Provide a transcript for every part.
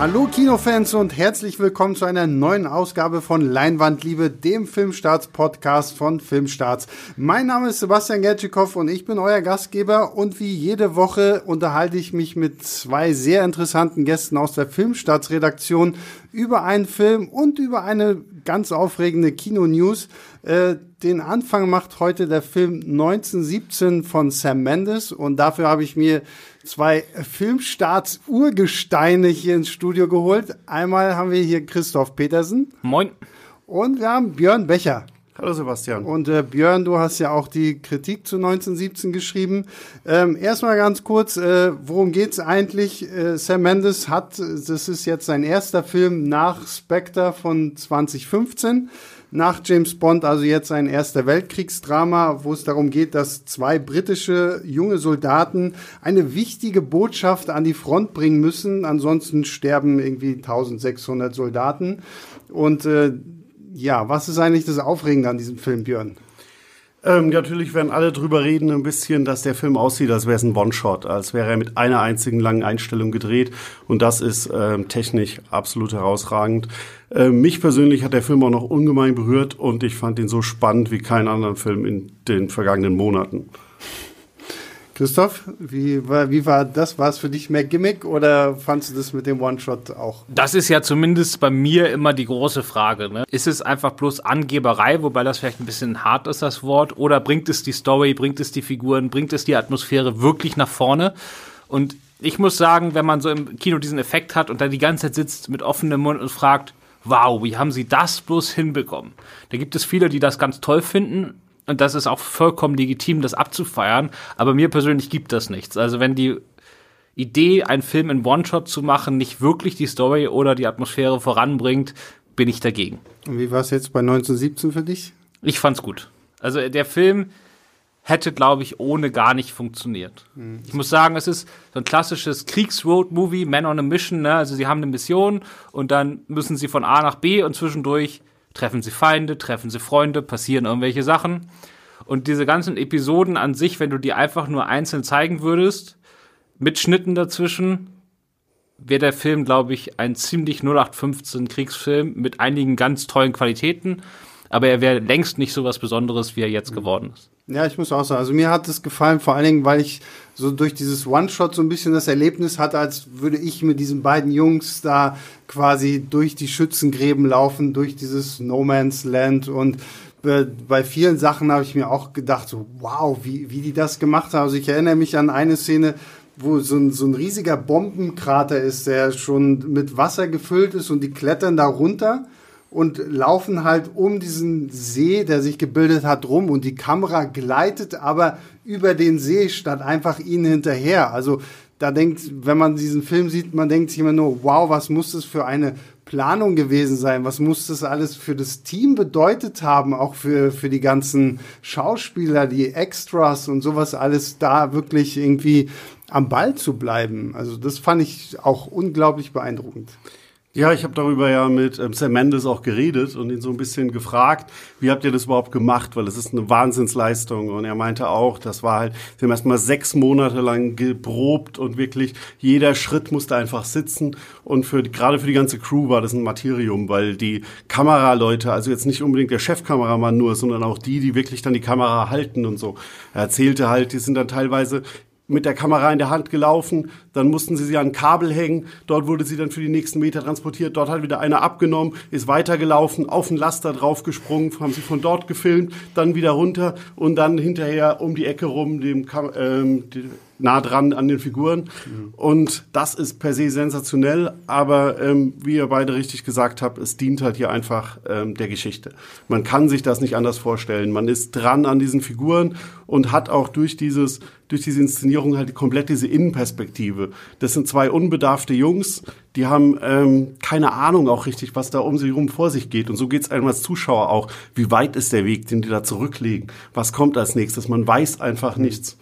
Hallo Kinofans und herzlich willkommen zu einer neuen Ausgabe von Leinwandliebe, dem Filmstarts-Podcast von Filmstarts. Mein Name ist Sebastian Gertschikow und ich bin euer Gastgeber und wie jede Woche unterhalte ich mich mit zwei sehr interessanten Gästen aus der Filmstarts-Redaktion über einen Film und über eine ganz aufregende Kino-News. Äh, den Anfang macht heute der Film 1917 von Sam Mendes und dafür habe ich mir zwei Filmstarts-Urgesteine hier ins Studio geholt. Einmal haben wir hier Christoph Petersen. Moin. Und wir haben Björn Becher. Hallo Sebastian. Und äh, Björn, du hast ja auch die Kritik zu 1917 geschrieben. Ähm, erstmal ganz kurz, äh, worum geht's eigentlich? Äh, Sam Mendes hat, das ist jetzt sein erster Film nach Spectre von 2015 nach James Bond, also jetzt ein Erster Weltkriegsdrama, wo es darum geht, dass zwei britische junge Soldaten eine wichtige Botschaft an die Front bringen müssen. Ansonsten sterben irgendwie 1600 Soldaten. Und äh, ja, was ist eigentlich das Aufregende an diesem Film, Björn? Ähm, natürlich werden alle drüber reden, ein bisschen, dass der Film aussieht, als wäre es ein One-Shot, als wäre er mit einer einzigen langen Einstellung gedreht. Und das ist ähm, technisch absolut herausragend. Ähm, mich persönlich hat der Film auch noch ungemein berührt und ich fand ihn so spannend wie keinen anderen Film in den vergangenen Monaten. Christoph, wie war, wie war das? War es für dich mehr Gimmick oder fandest du das mit dem One-Shot auch? Das ist ja zumindest bei mir immer die große Frage. Ne? Ist es einfach bloß Angeberei, wobei das vielleicht ein bisschen hart ist, das Wort, oder bringt es die Story, bringt es die Figuren, bringt es die Atmosphäre wirklich nach vorne? Und ich muss sagen, wenn man so im Kino diesen Effekt hat und da die ganze Zeit sitzt mit offenem Mund und fragt, wow, wie haben sie das bloß hinbekommen? Da gibt es viele, die das ganz toll finden und das ist auch vollkommen legitim, das abzufeiern. Aber mir persönlich gibt das nichts. Also wenn die Idee, einen Film in One-Shot zu machen, nicht wirklich die Story oder die Atmosphäre voranbringt, bin ich dagegen. Und wie war es jetzt bei 1917 für dich? Ich fand's gut. Also der Film hätte, glaube ich, ohne gar nicht funktioniert. Mhm. Ich muss sagen, es ist so ein klassisches Kriegsroad-Movie, Man on a Mission. Ne? Also sie haben eine Mission und dann müssen sie von A nach B und zwischendurch treffen sie Feinde, treffen sie Freunde, passieren irgendwelche Sachen. Und diese ganzen Episoden an sich, wenn du die einfach nur einzeln zeigen würdest, mit Schnitten dazwischen, wäre der Film, glaube ich, ein ziemlich 0815 Kriegsfilm mit einigen ganz tollen Qualitäten. Aber er wäre längst nicht so was Besonderes, wie er jetzt geworden ist. Ja, ich muss auch sagen, also mir hat es gefallen, vor allen Dingen, weil ich so durch dieses One-Shot so ein bisschen das Erlebnis hatte, als würde ich mit diesen beiden Jungs da quasi durch die Schützengräben laufen, durch dieses No Man's Land und bei vielen Sachen habe ich mir auch gedacht, so wow, wie, wie die das gemacht haben. Also ich erinnere mich an eine Szene, wo so ein, so ein riesiger Bombenkrater ist, der schon mit Wasser gefüllt ist und die klettern da runter und laufen halt um diesen See, der sich gebildet hat, rum und die Kamera gleitet aber über den See statt einfach ihnen hinterher. Also da denkt, wenn man diesen Film sieht, man denkt sich immer nur, wow, was muss das für eine Planung gewesen sein? Was muss das alles für das Team bedeutet haben? Auch für, für die ganzen Schauspieler, die Extras und sowas alles da wirklich irgendwie am Ball zu bleiben. Also das fand ich auch unglaublich beeindruckend. Ja, ich habe darüber ja mit ähm, Sam Mendes auch geredet und ihn so ein bisschen gefragt, wie habt ihr das überhaupt gemacht? Weil es ist eine Wahnsinnsleistung. Und er meinte auch, das war halt, wir haben erstmal sechs Monate lang geprobt und wirklich jeder Schritt musste einfach sitzen. Und für gerade für die ganze Crew war das ein Materium, weil die Kameraleute, also jetzt nicht unbedingt der Chefkameramann nur, sondern auch die, die wirklich dann die Kamera halten und so. Er erzählte halt, die sind dann teilweise mit der Kamera in der Hand gelaufen, dann mussten sie sie an ein Kabel hängen, dort wurde sie dann für die nächsten Meter transportiert, dort hat wieder einer abgenommen, ist weitergelaufen, auf den Laster draufgesprungen, haben sie von dort gefilmt, dann wieder runter und dann hinterher um die Ecke rum dem ähm, nah dran an den Figuren. Mhm. Und das ist per se sensationell, aber ähm, wie ihr beide richtig gesagt habt, es dient halt hier einfach ähm, der Geschichte. Man kann sich das nicht anders vorstellen. Man ist dran an diesen Figuren und hat auch durch dieses durch diese Inszenierung halt komplett diese Innenperspektive. Das sind zwei unbedarfte Jungs, die haben ähm, keine Ahnung auch richtig, was da um sie herum vor sich geht. Und so geht es einem als Zuschauer auch. Wie weit ist der Weg, den die da zurücklegen? Was kommt als nächstes? Man weiß einfach nichts.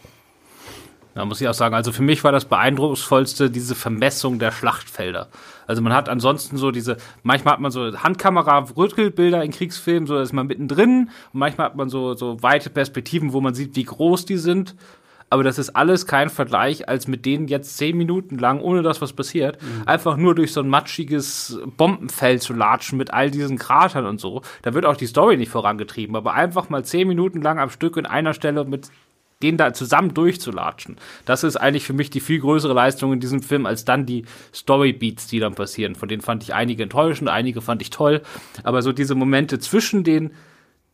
Da muss ich auch sagen, also für mich war das beeindrucksvollste diese Vermessung der Schlachtfelder. Also man hat ansonsten so diese, manchmal hat man so Handkamera-Röntgenbilder in Kriegsfilmen, so ist man mittendrin und manchmal hat man so, so weite Perspektiven, wo man sieht, wie groß die sind. aber das ist alles kein Vergleich, als mit denen jetzt zehn Minuten lang, ohne dass was passiert, mhm. einfach nur durch so ein matschiges Bombenfeld zu latschen mit all diesen Kratern und so. Da wird auch die Story nicht vorangetrieben, aber einfach mal zehn Minuten lang am Stück in einer Stelle mit den da zusammen durchzulatschen. Das ist eigentlich für mich die viel größere Leistung in diesem Film als dann die Storybeats, die dann passieren. Von denen fand ich einige enttäuschend, einige fand ich toll. Aber so diese Momente zwischen den,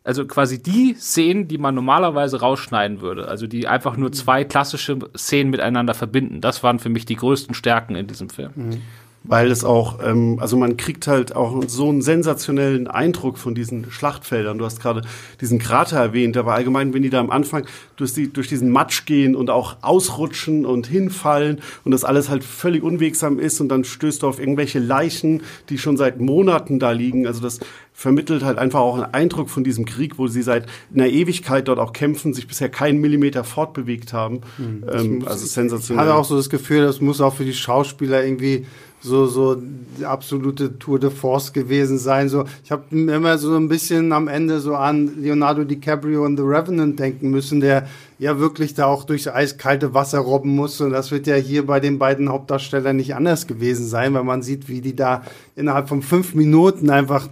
also quasi die Szenen, die man normalerweise rausschneiden würde, also die einfach nur zwei klassische Szenen miteinander verbinden, das waren für mich die größten Stärken in diesem Film. Mhm weil es auch, ähm, also man kriegt halt auch so einen sensationellen Eindruck von diesen Schlachtfeldern. Du hast gerade diesen Krater erwähnt, aber allgemein, wenn die da am Anfang durch, die, durch diesen Matsch gehen und auch ausrutschen und hinfallen und das alles halt völlig unwegsam ist und dann stößt du auf irgendwelche Leichen, die schon seit Monaten da liegen. Also das vermittelt halt einfach auch einen Eindruck von diesem Krieg, wo sie seit einer Ewigkeit dort auch kämpfen, sich bisher keinen Millimeter fortbewegt haben. Mhm. Ähm, also sensationell. Ich hatte auch so das Gefühl, das muss auch für die Schauspieler irgendwie so so die absolute Tour de Force gewesen sein. So, ich habe immer so ein bisschen am Ende so an Leonardo DiCaprio und The Revenant denken müssen, der ja wirklich da auch durchs eiskalte Wasser robben muss. Und das wird ja hier bei den beiden Hauptdarstellern nicht anders gewesen sein, weil man sieht, wie die da innerhalb von fünf Minuten einfach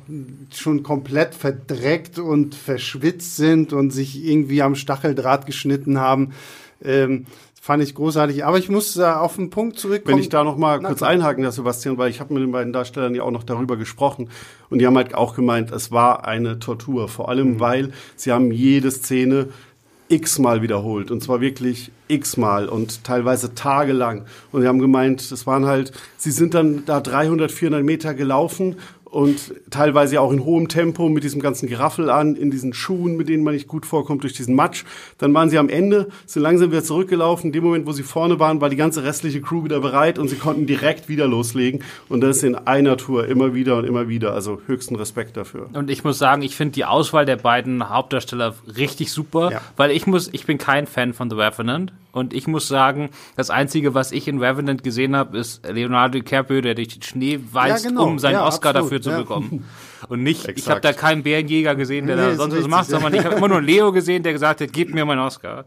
schon komplett verdreckt und verschwitzt sind und sich irgendwie am Stacheldraht geschnitten haben. Ähm, Fand ich großartig. Aber ich muss äh, auf den Punkt zurückkommen. Wenn ich da noch mal Na, kurz klar. einhaken, Herr Sebastian, weil ich habe mit den beiden Darstellern ja auch noch darüber gesprochen und die haben halt auch gemeint, es war eine Tortur. Vor allem, mhm. weil sie haben jede Szene x-mal wiederholt und zwar wirklich x-mal und teilweise tagelang. Und sie haben gemeint, es waren halt, sie sind dann da 300, 400 Meter gelaufen und teilweise auch in hohem Tempo mit diesem ganzen Geraffel an, in diesen Schuhen, mit denen man nicht gut vorkommt, durch diesen Matsch. Dann waren sie am Ende, sind langsam wieder zurückgelaufen. In dem Moment, wo sie vorne waren, war die ganze restliche Crew wieder bereit und sie konnten direkt wieder loslegen. Und das in einer Tour, immer wieder und immer wieder. Also höchsten Respekt dafür. Und ich muss sagen, ich finde die Auswahl der beiden Hauptdarsteller richtig super, ja. weil ich muss, ich bin kein Fan von The Revenant. Und ich muss sagen, das Einzige, was ich in Revenant gesehen habe, ist Leonardo DiCaprio, der durch den Schnee weist, ja, genau. um seinen ja, Oscar absolut, dafür zu ja. bekommen. Und nicht, Exakt. ich habe da keinen Bärenjäger gesehen, der nee, da sonst was macht, sondern ich habe immer nur Leo gesehen, der gesagt hat, gib mir meinen Oscar.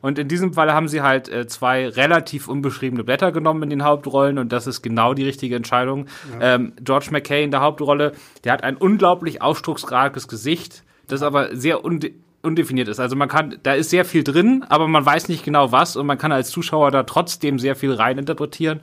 Und in diesem Fall haben sie halt äh, zwei relativ unbeschriebene Blätter genommen in den Hauptrollen und das ist genau die richtige Entscheidung. Ähm, George McKay in der Hauptrolle, der hat ein unglaublich ausdrucksstarkes Gesicht, das aber sehr un undefiniert ist. Also man kann, da ist sehr viel drin, aber man weiß nicht genau was und man kann als Zuschauer da trotzdem sehr viel reininterpretieren.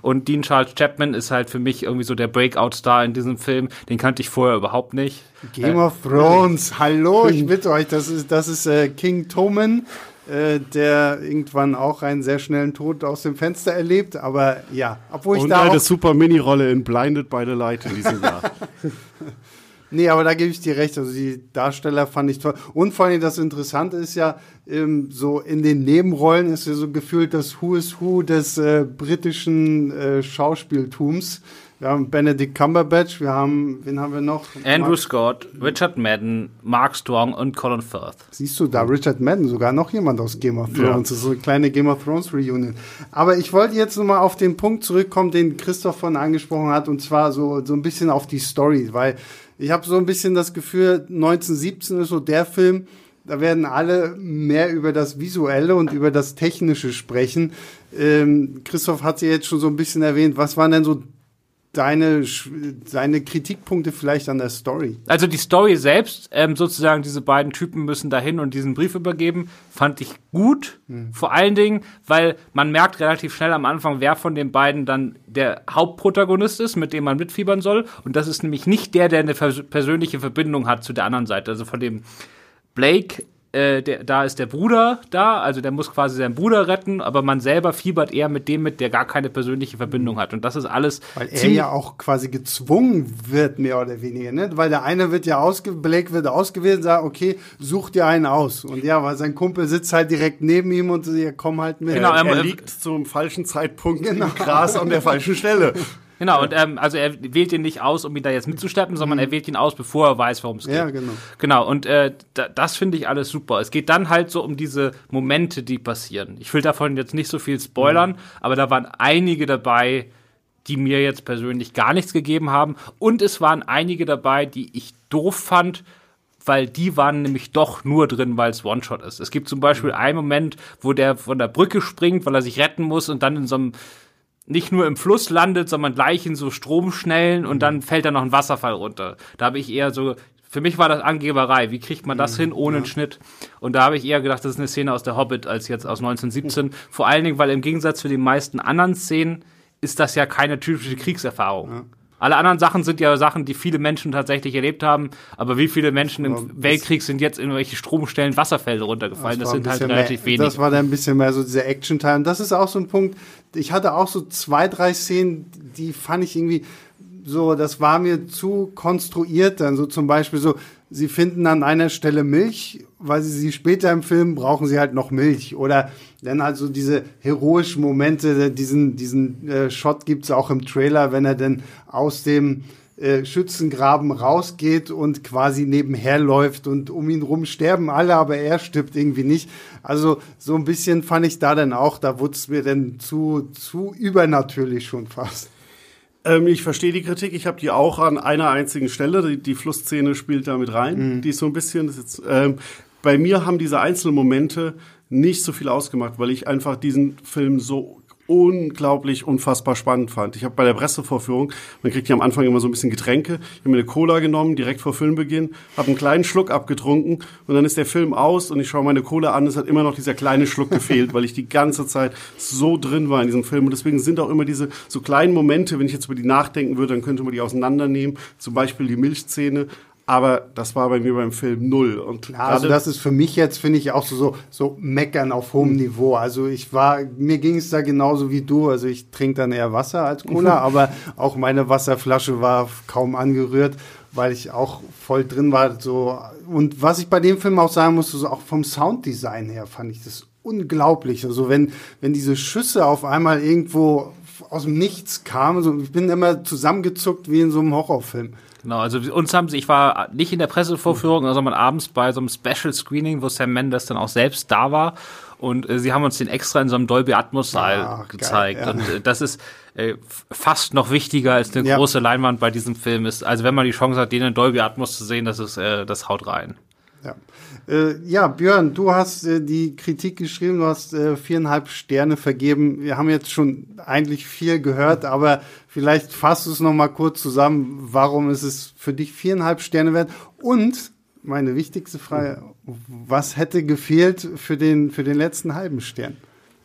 Und Dean Charles Chapman ist halt für mich irgendwie so der Breakout-Star in diesem Film. Den kannte ich vorher überhaupt nicht. Game äh, of Thrones, hallo, ich bitte euch, das ist, das ist äh, King Toman äh, der irgendwann auch einen sehr schnellen Tod aus dem Fenster erlebt. Aber ja, obwohl ich Und da. Und eine super Mini-Rolle in Blinded by the Light in diesem Jahr. Nee, aber da gebe ich dir recht. Also die Darsteller fand ich toll. Und vor allem das Interessante ist ja, ähm, so in den Nebenrollen ist ja so gefühlt das Who is Who des äh, britischen äh, Schauspieltums. Wir haben Benedict Cumberbatch, wir haben, wen haben wir noch? Andrew Mark Scott, Richard Madden, Mark Strong und Colin Firth. Siehst du da, Richard Madden, sogar noch jemand aus Game of Thrones. Ja. So eine kleine Game of Thrones Reunion. Aber ich wollte jetzt nochmal auf den Punkt zurückkommen, den Christoph von angesprochen hat, und zwar so, so ein bisschen auf die Story, weil ich habe so ein bisschen das Gefühl, 1917 ist so der Film, da werden alle mehr über das Visuelle und über das Technische sprechen. Ähm, Christoph hat sie jetzt schon so ein bisschen erwähnt. Was waren denn so deine, deine Kritikpunkte vielleicht an der Story? Also die Story selbst, ähm, sozusagen diese beiden Typen müssen dahin und diesen Brief übergeben, fand ich gut. Mhm. Vor allen Dingen, weil man merkt relativ schnell am Anfang, wer von den beiden dann der Hauptprotagonist ist, mit dem man mitfiebern soll. Und das ist nämlich nicht der, der eine persönliche Verbindung hat zu der anderen Seite. Also von dem Blake äh, der, da ist der Bruder da, also der muss quasi seinen Bruder retten, aber man selber fiebert eher mit dem mit, der gar keine persönliche Verbindung hat. Und das ist alles. Weil er ja auch quasi gezwungen wird, mehr oder weniger, ne? Weil der eine wird ja ausge Blake wird ausgewählt, sagt, okay, such dir einen aus. Und ja, weil sein Kumpel sitzt halt direkt neben ihm und sie kommen halt mit. Genau, er, er liegt zum falschen Zeitpunkt genau. im Gras an der falschen Stelle. Genau, und ähm, also er wählt ihn nicht aus, um ihn da jetzt mitzusteppen, sondern mhm. er wählt ihn aus, bevor er weiß, worum es geht. Ja, genau. Genau, und äh, da, das finde ich alles super. Es geht dann halt so um diese Momente, die passieren. Ich will davon jetzt nicht so viel spoilern, mhm. aber da waren einige dabei, die mir jetzt persönlich gar nichts gegeben haben. Und es waren einige dabei, die ich doof fand, weil die waren nämlich doch nur drin, weil es One-Shot ist. Es gibt zum Beispiel einen Moment, wo der von der Brücke springt, weil er sich retten muss und dann in so einem nicht nur im Fluss landet, sondern gleich in so Stromschnellen und dann fällt da noch ein Wasserfall runter. Da habe ich eher so, für mich war das Angeberei. Wie kriegt man das hin ohne einen Schnitt? Und da habe ich eher gedacht, das ist eine Szene aus der Hobbit als jetzt aus 1917. Vor allen Dingen, weil im Gegensatz zu den meisten anderen Szenen ist das ja keine typische Kriegserfahrung. Alle anderen Sachen sind ja Sachen, die viele Menschen tatsächlich erlebt haben. Aber wie viele Menschen im das- Weltkrieg sind jetzt in irgendwelche Stromstellen Wasserfelder runtergefallen? Das, ein sind halt relativ mehr, wenig. Das war dann ein bisschen mehr so dieser Action-Teil. Und das ist auch so ein Punkt. Ich hatte auch so zwei, drei Szenen, die fand ich irgendwie so, das war mir zu konstruiert dann. So zum Beispiel so, sie finden an einer Stelle Milch, weil sie sie später im Film brauchen sie halt noch Milch. Oder dann halt so diese heroischen Momente, diesen, diesen äh, Shot gibt's auch im Trailer, wenn er dann aus dem äh, Schützengraben rausgeht und quasi nebenher läuft und um ihn rum sterben alle, aber er stirbt irgendwie nicht. Also so ein bisschen fand ich da dann auch, da wurde es mir dann zu, zu übernatürlich schon fast. Ähm, ich verstehe die Kritik. Ich habe die auch an einer einzigen Stelle. Die, die Flussszene spielt da mit rein. Die ist so ein bisschen. Jetzt, ähm, bei mir haben diese einzelnen Momente nicht so viel ausgemacht, weil ich einfach diesen Film so unglaublich unfassbar spannend fand. Ich habe bei der Pressevorführung, man kriegt ja am Anfang immer so ein bisschen Getränke, ich habe mir eine Cola genommen, direkt vor Filmbeginn, habe einen kleinen Schluck abgetrunken und dann ist der Film aus und ich schaue meine Cola an, es hat immer noch dieser kleine Schluck gefehlt, weil ich die ganze Zeit so drin war in diesem Film und deswegen sind auch immer diese so kleinen Momente, wenn ich jetzt über die nachdenken würde, dann könnte man die auseinandernehmen, zum Beispiel die Milchszene, aber das war bei mir beim Film null. Und Ja, also gerade- das ist für mich jetzt, finde ich, auch so, so, so meckern auf hohem Niveau. Also ich war, mir ging es da genauso wie du. Also ich trinke dann eher Wasser als Cola, aber auch meine Wasserflasche war kaum angerührt, weil ich auch voll drin war. So. Und was ich bei dem Film auch sagen musste, so auch vom Sounddesign her fand ich das unglaublich. Also wenn, wenn diese Schüsse auf einmal irgendwo aus dem Nichts kamen, so, ich bin immer zusammengezuckt wie in so einem Horrorfilm. Genau, also uns haben sie, ich war nicht in der Pressevorführung, sondern abends bei so einem Special Screening, wo Sam Mendes dann auch selbst da war. Und äh, sie haben uns den extra in so einem Dolby Atmos Saal Ah, geil, gezeigt. ja. Und äh, das ist äh, fast noch wichtiger als eine Ja. große Leinwand bei diesem Film ist. Also wenn man die Chance hat, den in Dolby Atmos zu sehen, das ist, äh, das haut rein. Ja. Äh, ja, Björn, du hast äh, die Kritik geschrieben, du hast äh, viereinhalb Sterne vergeben. Wir haben jetzt schon eigentlich viel gehört, aber vielleicht fasst du es noch mal kurz zusammen. Warum ist es für dich viereinhalb Sterne wert? Und meine wichtigste Frage, was hätte gefehlt für den, für den letzten halben Stern?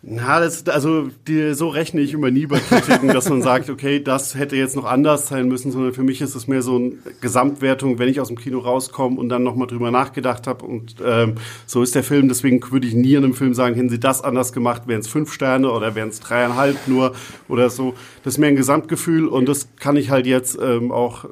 Na, das, also die, so rechne ich immer nie bei Kritiken, dass man sagt, okay, das hätte jetzt noch anders sein müssen, sondern für mich ist es mehr so eine Gesamtwertung, wenn ich aus dem Kino rauskomme und dann nochmal drüber nachgedacht habe. Und ähm, so ist der Film. Deswegen würde ich nie in einem Film sagen, hätten sie das anders gemacht, wären es fünf Sterne oder wären es dreieinhalb nur oder so. Das ist mehr ein Gesamtgefühl und das kann ich halt jetzt ähm, auch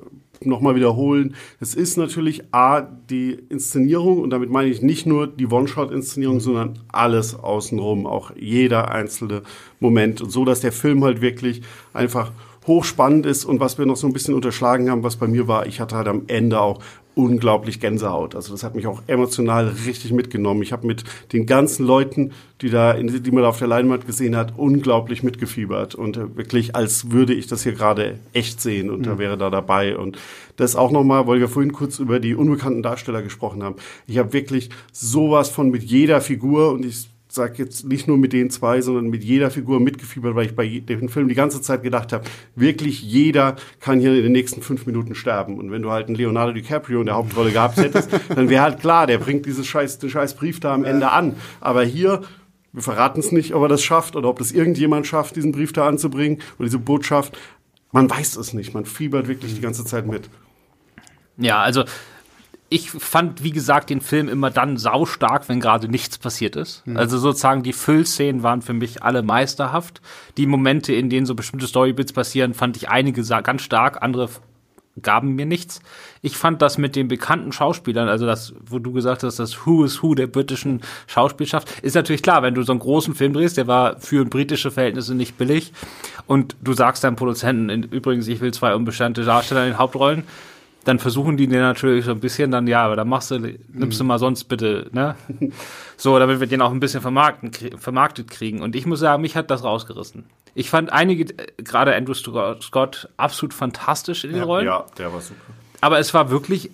nochmal wiederholen. Es ist natürlich A, die Inszenierung und damit meine ich nicht nur die One-Shot-Inszenierung, sondern alles außenrum, auch jeder einzelne Moment. Und so, dass der Film halt wirklich einfach hochspannend ist und was wir noch so ein bisschen unterschlagen haben, was bei mir war, ich hatte halt am Ende auch unglaublich Gänsehaut. Also das hat mich auch emotional richtig mitgenommen. Ich habe mit den ganzen Leuten, die da, die man da auf der Leinwand gesehen hat, unglaublich mitgefiebert und äh, wirklich, als würde ich das hier gerade echt sehen und da wäre da dabei. Und das auch nochmal, weil wir vorhin kurz über die unbekannten Darsteller gesprochen haben. Ich habe wirklich sowas von mit jeder Figur und ich sag jetzt nicht nur mit den zwei, sondern mit jeder Figur mitgefiebert, weil ich bei dem Film die ganze Zeit gedacht habe, wirklich jeder kann hier in den nächsten fünf Minuten sterben. Und wenn du halt einen Leonardo DiCaprio in der Hauptrolle gehabt hättest, dann wäre halt klar, der bringt dieses scheiß, den scheiß Brief da am Ende an. Aber hier, wir verraten es nicht, ob er das schafft oder ob das irgendjemand schafft, diesen Brief da anzubringen oder diese Botschaft. Man weiß es nicht. Man fiebert wirklich die ganze Zeit mit. Ja, also ich fand, wie gesagt, den Film immer dann saustark, wenn gerade nichts passiert ist. Also sozusagen die Füllszenen waren für mich alle meisterhaft. Die Momente, in denen so bestimmte Storybits passieren, fand ich einige ganz stark, andere gaben mir nichts. Ich fand das mit den bekannten Schauspielern, also das, wo du gesagt hast, das Who is Who der britischen Schauspielschaft, ist natürlich klar, wenn du so einen großen Film drehst, der war für britische Verhältnisse nicht billig und du sagst deinem Produzenten, übrigens, ich will zwei unbestandte Darsteller in den Hauptrollen, dann versuchen die dir natürlich so ein bisschen dann, ja, aber dann machst du, nimmst du mal sonst bitte, ne? So, damit wir den auch ein bisschen vermarkten, vermarktet kriegen. Und ich muss sagen, mich hat das rausgerissen. Ich fand einige, gerade Andrew Scott, Scott absolut fantastisch in den Rollen. Ja, der war super. Aber es war wirklich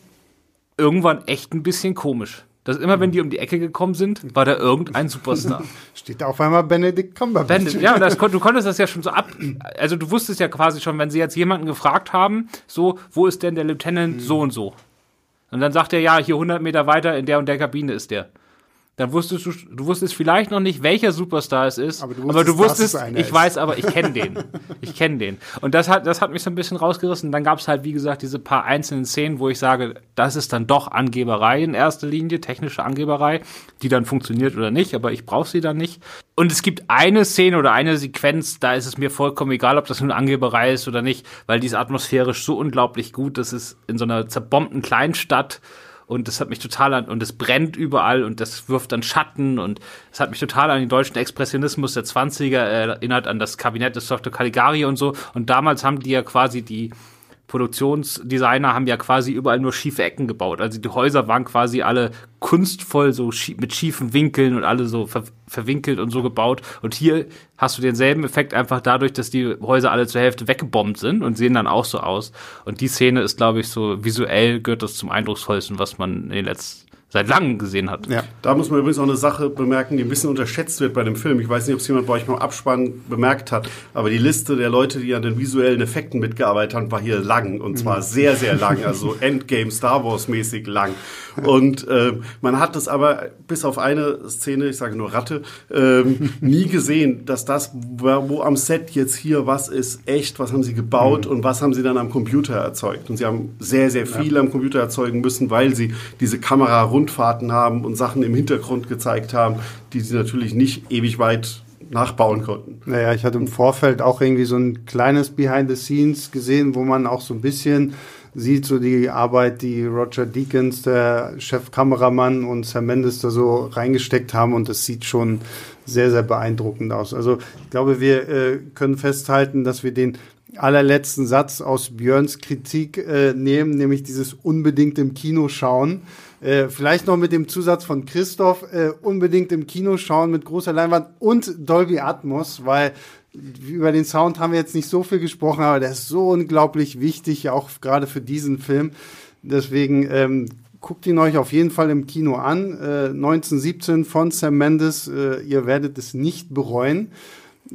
irgendwann echt ein bisschen komisch. Dass immer, wenn die um die Ecke gekommen sind, war da irgendein Superstar. Steht da auf einmal Benedict Cumberbatch. Benedict, ja, das, du konntest das ja schon so ab. Also du wusstest ja quasi schon, wenn sie jetzt jemanden gefragt haben, so, wo ist denn der Lieutenant mhm. so und so? Und dann sagt er, ja, hier 100 Meter weiter in der und der Kabine ist der dann wusstest du, du wusstest vielleicht noch nicht, welcher Superstar es ist, aber du wusstest, aber du wusstest ich ist. weiß aber, ich kenne den. ich kenne den. Und das hat, das hat mich so ein bisschen rausgerissen. Dann gab es halt, wie gesagt, diese paar einzelnen Szenen, wo ich sage, das ist dann doch Angeberei in erster Linie, technische Angeberei, die dann funktioniert oder nicht, aber ich brauche sie dann nicht. Und es gibt eine Szene oder eine Sequenz, da ist es mir vollkommen egal, ob das nun Angeberei ist oder nicht, weil die ist atmosphärisch so unglaublich gut, das ist in so einer zerbombten Kleinstadt und das hat mich total an, und es brennt überall und das wirft dann Schatten und es hat mich total an den deutschen Expressionismus der 20er erinnert, an das Kabinett des Dr. Caligari und so. Und damals haben die ja quasi die Produktionsdesigner haben ja quasi überall nur schiefe Ecken gebaut. Also die Häuser waren quasi alle kunstvoll so mit schiefen Winkeln und alle so ver verwinkelt und so gebaut. Und hier hast du denselben Effekt einfach dadurch, dass die Häuser alle zur Hälfte weggebombt sind und sehen dann auch so aus. Und die Szene ist, glaube ich, so visuell gehört das zum eindrucksvollsten, was man in den letzten seit langem gesehen hat. Ja. Da muss man übrigens auch eine Sache bemerken, die ein bisschen unterschätzt wird bei dem Film. Ich weiß nicht, ob es jemand bei euch beim Abspann bemerkt hat, aber die Liste der Leute, die an den visuellen Effekten mitgearbeitet haben, war hier lang und zwar mhm. sehr, sehr lang, also Endgame Star Wars mäßig lang. Und äh, man hat es aber bis auf eine Szene, ich sage nur Ratte, ähm, nie gesehen, dass das, wo am Set jetzt hier was ist, echt, was haben sie gebaut mhm. und was haben sie dann am Computer erzeugt. Und sie haben sehr, sehr viel ja. am Computer erzeugen müssen, weil sie diese Kamera Rundfahrten haben und Sachen im Hintergrund gezeigt haben, die sie natürlich nicht ewig weit nachbauen konnten. Naja, ich hatte im Vorfeld auch irgendwie so ein kleines Behind the Scenes gesehen, wo man auch so ein bisschen sieht, so die Arbeit, die Roger Deakins, der Chefkameramann und Sam Mendes da so reingesteckt haben und das sieht schon sehr, sehr beeindruckend aus. Also ich glaube, wir äh, können festhalten, dass wir den allerletzten Satz aus Björns Kritik äh, nehmen, nämlich dieses unbedingt im Kino schauen. Äh, vielleicht noch mit dem Zusatz von Christoph, äh, unbedingt im Kino schauen mit großer Leinwand und Dolby Atmos, weil über den Sound haben wir jetzt nicht so viel gesprochen, aber der ist so unglaublich wichtig, auch gerade für diesen Film. Deswegen ähm, guckt ihn euch auf jeden Fall im Kino an. Äh, 1917 von Sam Mendes. Äh, ihr werdet es nicht bereuen.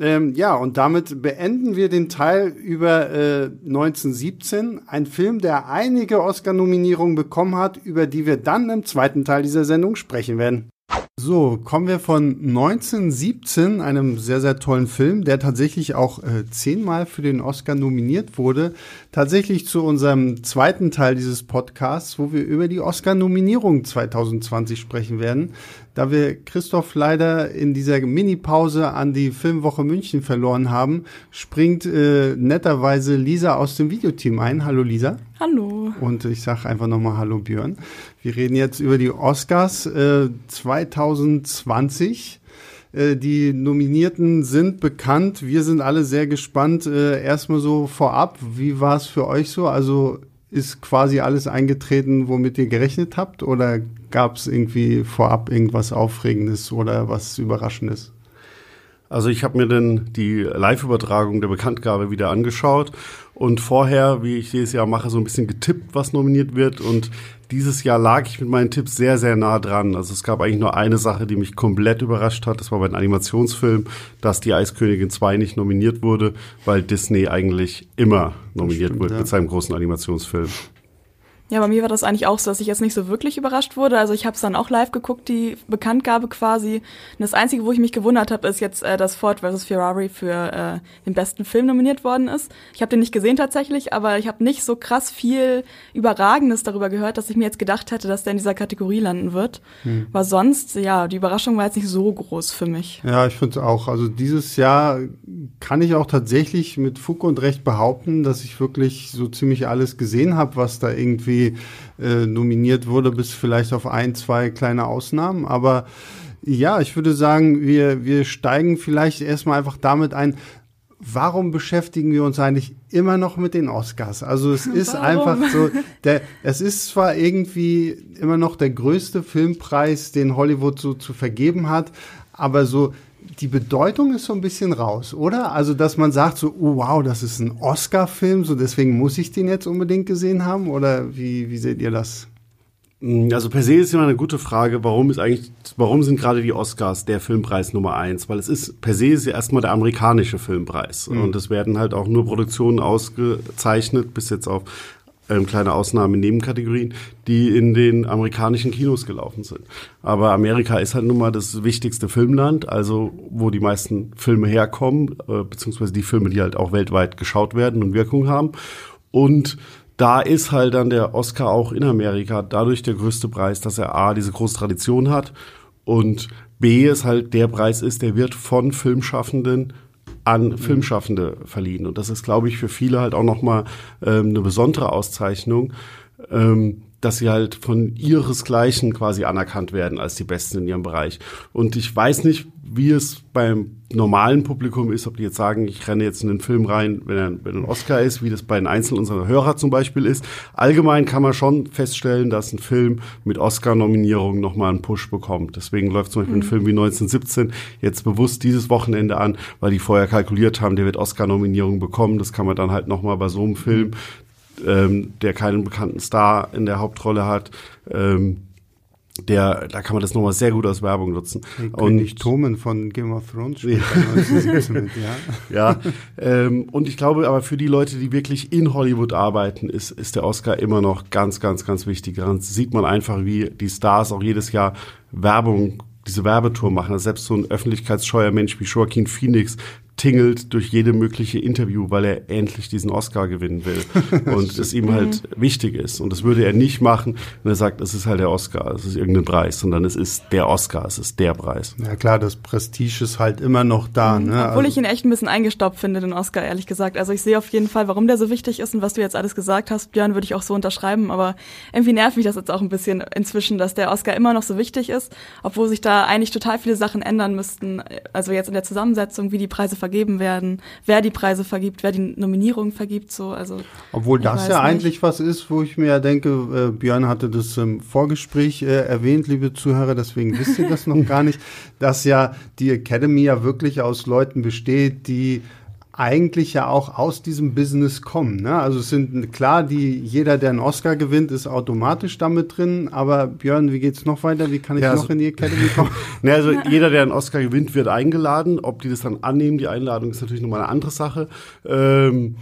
Ähm, ja, und damit beenden wir den Teil über äh, 1917, ein Film, der einige Oscar-Nominierungen bekommen hat, über die wir dann im zweiten Teil dieser Sendung sprechen werden. So, kommen wir von 1917, einem sehr, sehr tollen Film, der tatsächlich auch äh, zehnmal für den Oscar nominiert wurde, tatsächlich zu unserem zweiten Teil dieses Podcasts, wo wir über die Oscar-Nominierung 2020 sprechen werden. Da wir Christoph leider in dieser Mini-Pause an die Filmwoche München verloren haben, springt äh, netterweise Lisa aus dem Videoteam ein. Hallo Lisa. Hallo. Und ich sage einfach nochmal Hallo Björn. Wir reden jetzt über die Oscars äh, 2020. Äh, die Nominierten sind bekannt. Wir sind alle sehr gespannt. Äh, erstmal so vorab, wie war es für euch so? Also ist quasi alles eingetreten, womit ihr gerechnet habt? Oder gab es irgendwie vorab irgendwas Aufregendes oder was Überraschendes? Also ich habe mir dann die Live-Übertragung der Bekanntgabe wieder angeschaut und vorher, wie ich jedes Jahr mache, so ein bisschen getippt, was nominiert wird. Und dieses Jahr lag ich mit meinen Tipps sehr, sehr nah dran. Also es gab eigentlich nur eine Sache, die mich komplett überrascht hat. Das war bei den Animationsfilmen, dass die Eiskönigin 2 nicht nominiert wurde, weil Disney eigentlich immer nominiert stimmt, wird ja. mit seinem großen Animationsfilm. Ja, bei mir war das eigentlich auch so, dass ich jetzt nicht so wirklich überrascht wurde. Also ich habe es dann auch live geguckt, die Bekanntgabe quasi. Und das Einzige, wo ich mich gewundert habe, ist jetzt, äh, dass Ford vs. Ferrari für äh, den besten Film nominiert worden ist. Ich habe den nicht gesehen tatsächlich, aber ich habe nicht so krass viel Überragendes darüber gehört, dass ich mir jetzt gedacht hätte, dass der in dieser Kategorie landen wird. Hm. Aber sonst, ja, die Überraschung war jetzt nicht so groß für mich. Ja, ich finde auch. Also dieses Jahr kann ich auch tatsächlich mit Fug und Recht behaupten, dass ich wirklich so ziemlich alles gesehen habe, was da irgendwie irgendwie äh, nominiert wurde, bis vielleicht auf ein, zwei kleine Ausnahmen. Aber ja, ich würde sagen, wir, wir steigen vielleicht erstmal einfach damit ein, warum beschäftigen wir uns eigentlich immer noch mit den Oscars? Also es ist warum? einfach so, der, es ist zwar irgendwie immer noch der größte Filmpreis, den Hollywood so zu vergeben hat, aber so die Bedeutung ist so ein bisschen raus, oder? Also, dass man sagt so, oh, wow, das ist ein Oscar-Film, so deswegen muss ich den jetzt unbedingt gesehen haben, oder wie, wie seht ihr das? Mm, also per se ist immer eine gute Frage, warum ist eigentlich, warum sind gerade die Oscars der Filmpreis Nummer eins? Weil es ist, per se ist ja erstmal der amerikanische Filmpreis. Mhm. Und es werden halt auch nur Produktionen ausgezeichnet, bis jetzt auf ähm, kleine Ausnahmen in Nebenkategorien, die in den amerikanischen Kinos gelaufen sind. Aber Amerika ist halt nun mal das wichtigste Filmland, also wo die meisten Filme herkommen, äh, beziehungsweise die Filme, die halt auch weltweit geschaut werden und Wirkung haben. Und da ist halt dann der Oscar auch in Amerika dadurch der größte Preis, dass er A, diese große Tradition hat und B, es halt der Preis ist, der wird von Filmschaffenden an mhm. Filmschaffende verliehen. Und das ist, glaube ich, für viele halt auch nochmal ähm, eine besondere Auszeichnung. Ähm, dass sie halt von ihresgleichen quasi anerkannt werden als die Besten in ihrem Bereich. Und ich weiß nicht, wie es beim normalen Publikum ist, ob die jetzt sagen, ich renne jetzt in den Film rein, wenn er, wenn ein Oscar ist, wie das bei den einzelnen unserer Hörer zum Beispiel ist. Allgemein kann man schon feststellen, dass ein Film mit Oscar-Nominierung nochmal einen Push bekommt. Deswegen läuft zum Beispiel mhm. ein Film wie 1917 jetzt bewusst dieses Wochenende an, weil die vorher kalkuliert haben, der wird Oscar-Nominierung bekommen. Das kann man dann halt nochmal bei so einem Film ähm, der keinen bekannten Star in der Hauptrolle hat. Ähm, der, da kann man das nochmal sehr gut als Werbung nutzen. Hey, und nicht Tomen von Game of Thrones ja. mit, ja. ja ähm, und ich glaube aber für die Leute, die wirklich in Hollywood arbeiten, ist, ist der Oscar immer noch ganz, ganz, ganz wichtig. Daran sieht man einfach, wie die Stars auch jedes Jahr Werbung diese Werbetour machen. Also selbst so ein öffentlichkeitsscheuer Mensch wie Joaquin Phoenix tingelt durch jede mögliche Interview, weil er endlich diesen Oscar gewinnen will und es ihm halt mhm. wichtig ist. Und das würde er nicht machen, wenn er sagt, es ist halt der Oscar, es ist irgendein Preis, sondern es ist der Oscar, es ist der Preis. Ja klar, das Prestige ist halt immer noch da. Mhm. Ne? Obwohl also ich ihn echt ein bisschen eingestaubt finde, den Oscar, ehrlich gesagt. Also ich sehe auf jeden Fall, warum der so wichtig ist und was du jetzt alles gesagt hast, Björn, würde ich auch so unterschreiben. Aber irgendwie nervt mich das jetzt auch ein bisschen inzwischen, dass der Oscar immer noch so wichtig ist, obwohl sich da eigentlich total viele Sachen ändern müssten. Also jetzt in der Zusammensetzung, wie die Preise vergeben werden, wer die Preise vergibt, wer die Nominierung vergibt, so, also. Obwohl das ja nicht. eigentlich was ist, wo ich mir ja denke, äh, Björn hatte das im Vorgespräch äh, erwähnt, liebe Zuhörer, deswegen wisst ihr das noch gar nicht, dass ja die Academy ja wirklich aus Leuten besteht, die eigentlich ja auch aus diesem Business kommen. Ne? Also es sind klar, die jeder, der einen Oscar gewinnt, ist automatisch damit drin. Aber Björn, wie geht's noch weiter? Wie kann ich ja, also, noch in die Academy kommen? ne, also jeder, der einen Oscar gewinnt, wird eingeladen. Ob die das dann annehmen, die Einladung ist natürlich nochmal eine andere Sache. Ähm,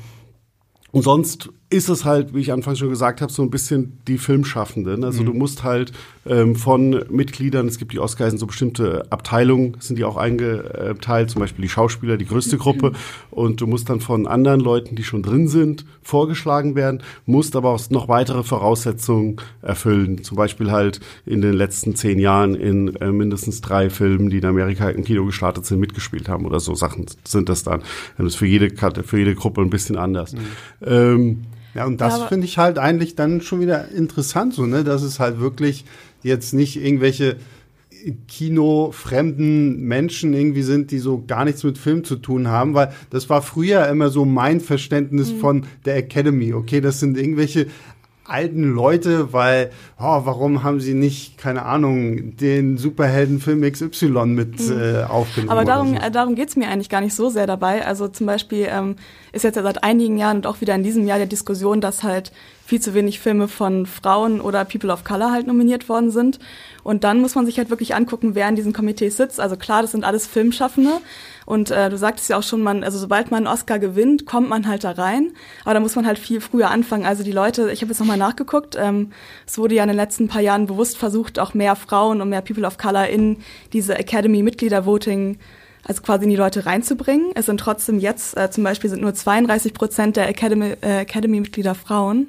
und sonst ist es halt, wie ich anfangs schon gesagt habe, so ein bisschen die Filmschaffenden. Also mhm. du musst halt ähm, von Mitgliedern, es gibt die Oscars in so bestimmte Abteilungen, sind die auch eingeteilt, zum Beispiel die Schauspieler, die größte Gruppe. Und du musst dann von anderen Leuten, die schon drin sind, vorgeschlagen werden, musst aber auch noch weitere Voraussetzungen erfüllen. Zum Beispiel halt in den letzten zehn Jahren in äh, mindestens drei Filmen, die in Amerika im Kino gestartet sind, mitgespielt haben oder so Sachen sind das dann. Das ist für jede, für jede Gruppe ein bisschen anders. Mhm. Ähm, ja, und das ja, finde ich halt eigentlich dann schon wieder interessant, so, ne, dass es halt wirklich jetzt nicht irgendwelche kinofremden Menschen irgendwie sind, die so gar nichts mit Film zu tun haben, weil das war früher immer so mein Verständnis mhm. von der Academy. Okay, das sind irgendwelche alten Leute, weil, oh, warum haben sie nicht, keine Ahnung, den Superheldenfilm XY mit mhm. äh, aufgenommen? Aber darum, so. äh, darum geht's mir eigentlich gar nicht so sehr dabei. Also zum Beispiel ähm, ist jetzt ja seit einigen Jahren und auch wieder in diesem Jahr der Diskussion, dass halt viel zu wenig Filme von Frauen oder People of Color halt nominiert worden sind. Und dann muss man sich halt wirklich angucken, wer in diesen Komitees sitzt. Also klar, das sind alles Filmschaffende. Und äh, du sagtest ja auch schon, man, also sobald man einen Oscar gewinnt, kommt man halt da rein. Aber da muss man halt viel früher anfangen. Also die Leute, ich habe jetzt nochmal nachgeguckt, ähm, es wurde ja in den letzten paar Jahren bewusst versucht, auch mehr Frauen und mehr People of Color in diese Academy-Mitglieder-Voting also quasi in die Leute reinzubringen. Es sind trotzdem jetzt, äh, zum Beispiel sind nur 32 Prozent der Academy, äh, Academy-Mitglieder Frauen.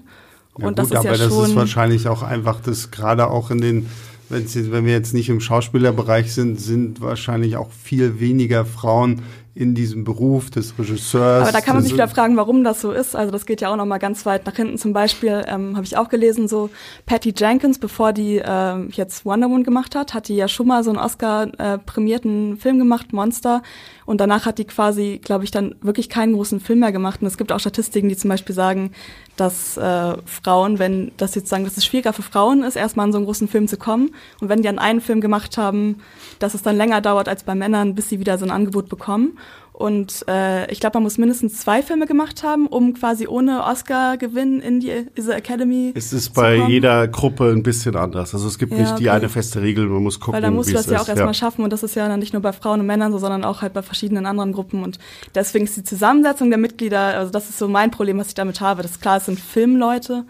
Ja, und gut, das ist aber ja das ist wahrscheinlich auch einfach das gerade auch in den wenn wir jetzt nicht im Schauspielerbereich sind, sind wahrscheinlich auch viel weniger Frauen in diesem Beruf des Regisseurs. Aber da kann man sich wieder fragen, warum das so ist. Also das geht ja auch noch mal ganz weit nach hinten. Zum Beispiel ähm, habe ich auch gelesen, so Patty Jenkins, bevor die äh, jetzt Wonder Woman gemacht hat, hat die ja schon mal so einen Oscar-prämierten äh, Film gemacht, Monster. Und danach hat die quasi, glaube ich, dann wirklich keinen großen Film mehr gemacht. Und es gibt auch Statistiken, die zum Beispiel sagen, dass äh, Frauen, wenn das jetzt sagen, dass es schwieriger für Frauen ist, erstmal an so einen großen Film zu kommen. Und wenn die an einen Film gemacht haben, dass es dann länger dauert als bei Männern, bis sie wieder so ein Angebot bekommen. Und äh, ich glaube, man muss mindestens zwei Filme gemacht haben, um quasi ohne Oscar-Gewinn in die diese Academy Es ist bei kommen. jeder Gruppe ein bisschen anders. Also es gibt Ja, nicht die okay. eine feste Regel, man muss gucken, Weil dann musst du das ja auch erstmal schaffen und das ist ja dann nicht nur bei Frauen und Männern so, sondern auch halt bei verschiedenen anderen Gruppen und deswegen ist die Zusammensetzung der Mitglieder, also das ist so mein Problem, was ich damit habe. Das ist klar, es sind Filmleute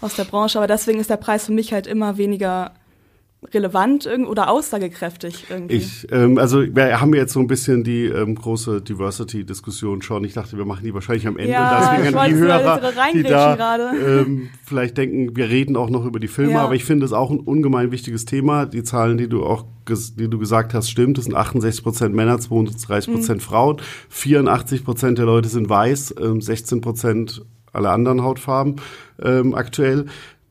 aus der Branche, aber deswegen ist der Preis für mich halt immer weniger relevant oder aussagekräftig irgendwie. Ich, ähm, also wir haben jetzt so ein bisschen die ähm, große Diversity-Diskussion schon. Ich dachte, wir machen die wahrscheinlich am Ende. Ja, Deswegen ich an die Hörer, die da gerade. ähm, vielleicht denken, wir reden auch noch über die Filme, Ja. aber ich finde es auch ein ungemein wichtiges Thema. Die Zahlen, die du auch die du gesagt hast, stimmt. Es sind 68 Prozent Männer, 32 Prozent Frauen, 84 Prozent der Leute sind weiß, ähm, 16 Prozent alle anderen Hautfarben ähm, aktuell.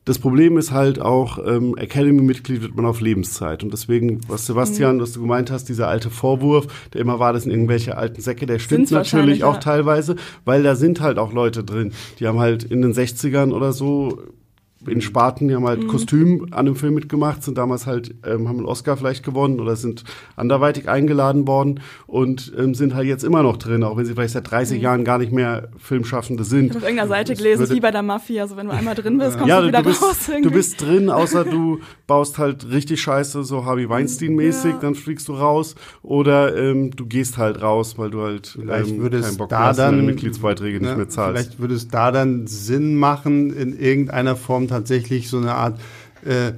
Das Problem ist halt auch, ähm, Academy-Mitglied wird man auf Lebenszeit. Und deswegen, was Sebastian, was du gemeint hast, dieser alte Vorwurf, der immer war, das sind irgendwelche alten Säcke, der stimmt Sind's natürlich auch ja. teilweise, weil da sind halt auch Leute drin, die haben halt in den 60ern oder so in Sparten, die haben halt Kostüm an einem Film mitgemacht, sind damals halt, ähm, haben einen Oscar vielleicht gewonnen oder sind anderweitig eingeladen worden und ähm, sind halt jetzt immer noch drin, auch wenn sie vielleicht seit 30 Jahren gar nicht mehr Filmschaffende sind. Ich habe auf irgendeiner Seite gelesen, würde- wie bei der Mafia, also wenn du einmal drin bist, kommst ja, du wieder du bist, raus du irgendwie. bist drin, außer du baust halt richtig scheiße, so Harvey Weinstein-mäßig, Ja. dann fliegst du raus. Oder ähm, du gehst halt raus, weil du halt Vielleicht ähm, würde keinen Bock da mehr hast dann deine Mitgliedsbeiträge nicht ne, mehr zahlst. Vielleicht würde es da dann Sinn machen, in irgendeiner Form tatsächlich so eine Art äh,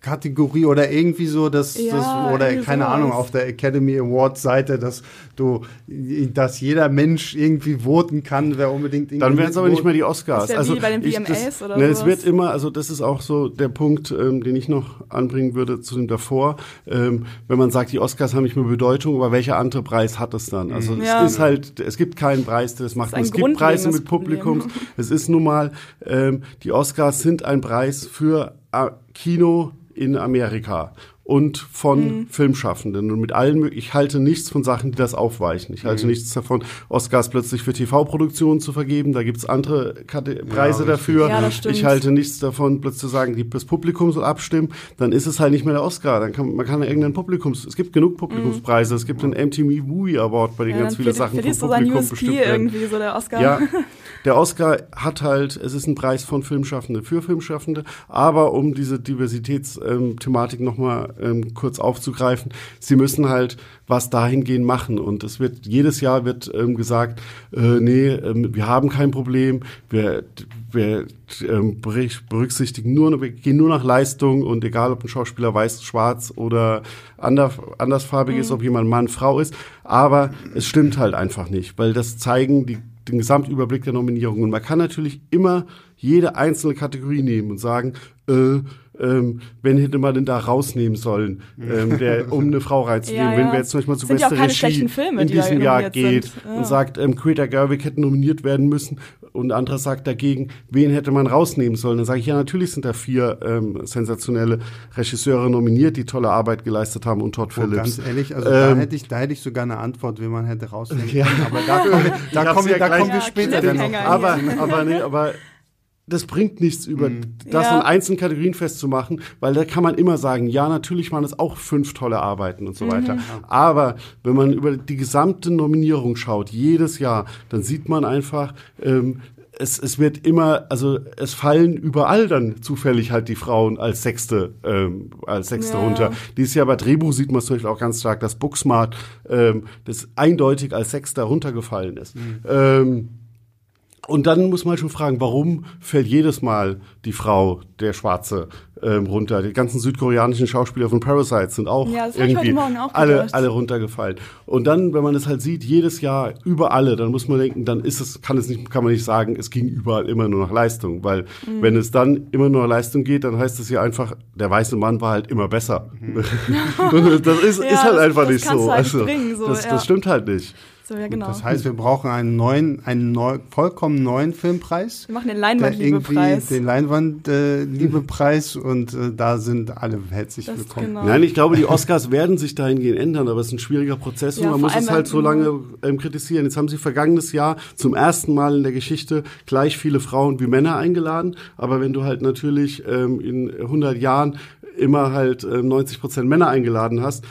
Publikumskategorie oder irgendwie so, dass, Ja, das, oder keine sowas. Ahnung, auf der Academy Awards Seite, dass du, dass jeder Mensch irgendwie voten kann, wer unbedingt irgendwie Dann wären es aber nicht mehr die Oscars. Das wär also wie bei den ich, das, oder ne, Es wird immer, also das ist auch so der Punkt, ähm, den ich noch anbringen würde zu dem davor. Ähm, wenn man sagt, die Oscars haben nicht mehr Bedeutung, aber welcher andere Preis hat es dann? Also Ja. es ist halt, es gibt keinen Preis, der das macht. ein es gibt Preise mit Publikums. Es ist nun mal, ähm, die Oscars sind ein Preis für Kino in Amerika und von Filmschaffenden und mit allen ich halte nichts von Sachen, die das aufweichen. Ich halte nichts davon, Oscars plötzlich für TV-Produktionen zu vergeben. Da gibt's andere Kate Preise richtig. dafür. Ja, ich halte nichts davon, plötzlich zu sagen, die, das Publikum soll abstimmen. Dann ist es halt nicht mehr der Oscar. Dann kann man kann ja irgendeinen Publikums. Es gibt genug Publikumspreise. Es gibt den MTV Movie Award, bei dem ja, ganz viele Sachen vom Publikum USP bestimmt werden. irgendwie, so der Oscar. Ja, der Oscar hat halt, es ist ein Preis von Filmschaffende für Filmschaffende, aber um diese Diversitätsthematik nochmal ähm, kurz aufzugreifen, sie müssen halt was dahingehend machen. Und es wird, jedes Jahr wird ähm, gesagt, äh, nee, ähm, wir haben kein Problem, wir, wir ähm, berücksichtigen nur, wir gehen nur nach Leistung und egal, ob ein Schauspieler weiß, schwarz oder ander, andersfarbig ist, ob jemand Mann, Frau ist, aber es stimmt halt einfach nicht, weil das zeigen die den Gesamtüberblick der Nominierungen. Man kann natürlich immer jede einzelne Kategorie nehmen und sagen, äh, ähm, wenn hätte man denn da rausnehmen sollen, ähm, der, um eine Frau reinzunehmen. Ja, Wenn ja. wir jetzt zum Beispiel zu ja beste keine Regie Filme, in die diesem Jahr geht. Ja. und sagt, ähm, Greta Gerwig hätte nominiert werden müssen und ein anderer sagt dagegen, wen hätte man rausnehmen sollen? Dann sage ich, ja, natürlich sind da vier ähm, sensationelle Regisseure nominiert, die tolle Arbeit geleistet haben und Todd Oh, Phillips. ganz ehrlich, also da Ähm, hätte ich, da hätte ich sogar eine Antwort, wie man hätte rausnehmen Ja. können. Aber da kommen wir, da kommen wir, ja da gleich- kommen wir Ja, später dann noch. Aber, aber, nee, aber das bringt nichts über das Ja. an einzelnen Kategorien festzumachen, weil da kann man immer sagen, ja, natürlich waren es auch fünf tolle Arbeiten und so weiter. Aber wenn man über die gesamte Nominierung schaut, jedes Jahr, dann sieht man einfach, ähm, es, es wird immer, also es fallen überall dann zufällig halt die Frauen als Sechste, ähm, als Sechste Ja. runter. Dieses Jahr bei Drehbuch sieht man zum Beispiel auch ganz stark, dass Booksmart ähm, das eindeutig als Sechster runtergefallen ist. Ähm, und dann muss man schon fragen, warum fällt jedes Mal die Frau, der Schwarze, ähm, runter? Die ganzen südkoreanischen Schauspieler von Parasite sind auch Ja, irgendwie auch alle, alle runtergefallen. Und dann, wenn man es halt sieht, jedes Jahr über alle, dann muss man denken, dann ist es, kann es nicht, kann man nicht sagen, es ging überall immer nur nach Leistung. Weil Mhm. wenn es dann immer nur nach Leistung geht, dann heißt es ja einfach, der weiße Mann war halt immer besser. Und das ist, Ja, ist halt das- einfach das nicht so. halt also, bringen, so, das, ja. das stimmt halt nicht. Das So, ja, genau. Das heißt, wir brauchen einen neuen, einen neu, vollkommen neuen Filmpreis. Wir machen den Leinwandliebepreis. Den Leinwand-Liebepreis und äh, da sind alle herzlich Das willkommen. genau. Nein, ich glaube, die Oscars werden sich dahingehend ändern, aber es ist ein schwieriger Prozess und Ja, man vor muss es halt so lange ähm, kritisieren. Jetzt haben sie vergangenes Jahr zum ersten Mal in der Geschichte gleich viele Frauen wie Männer eingeladen, aber wenn du halt natürlich ähm, in 100 Jahren immer halt ähm, 90 Prozent Männer eingeladen hast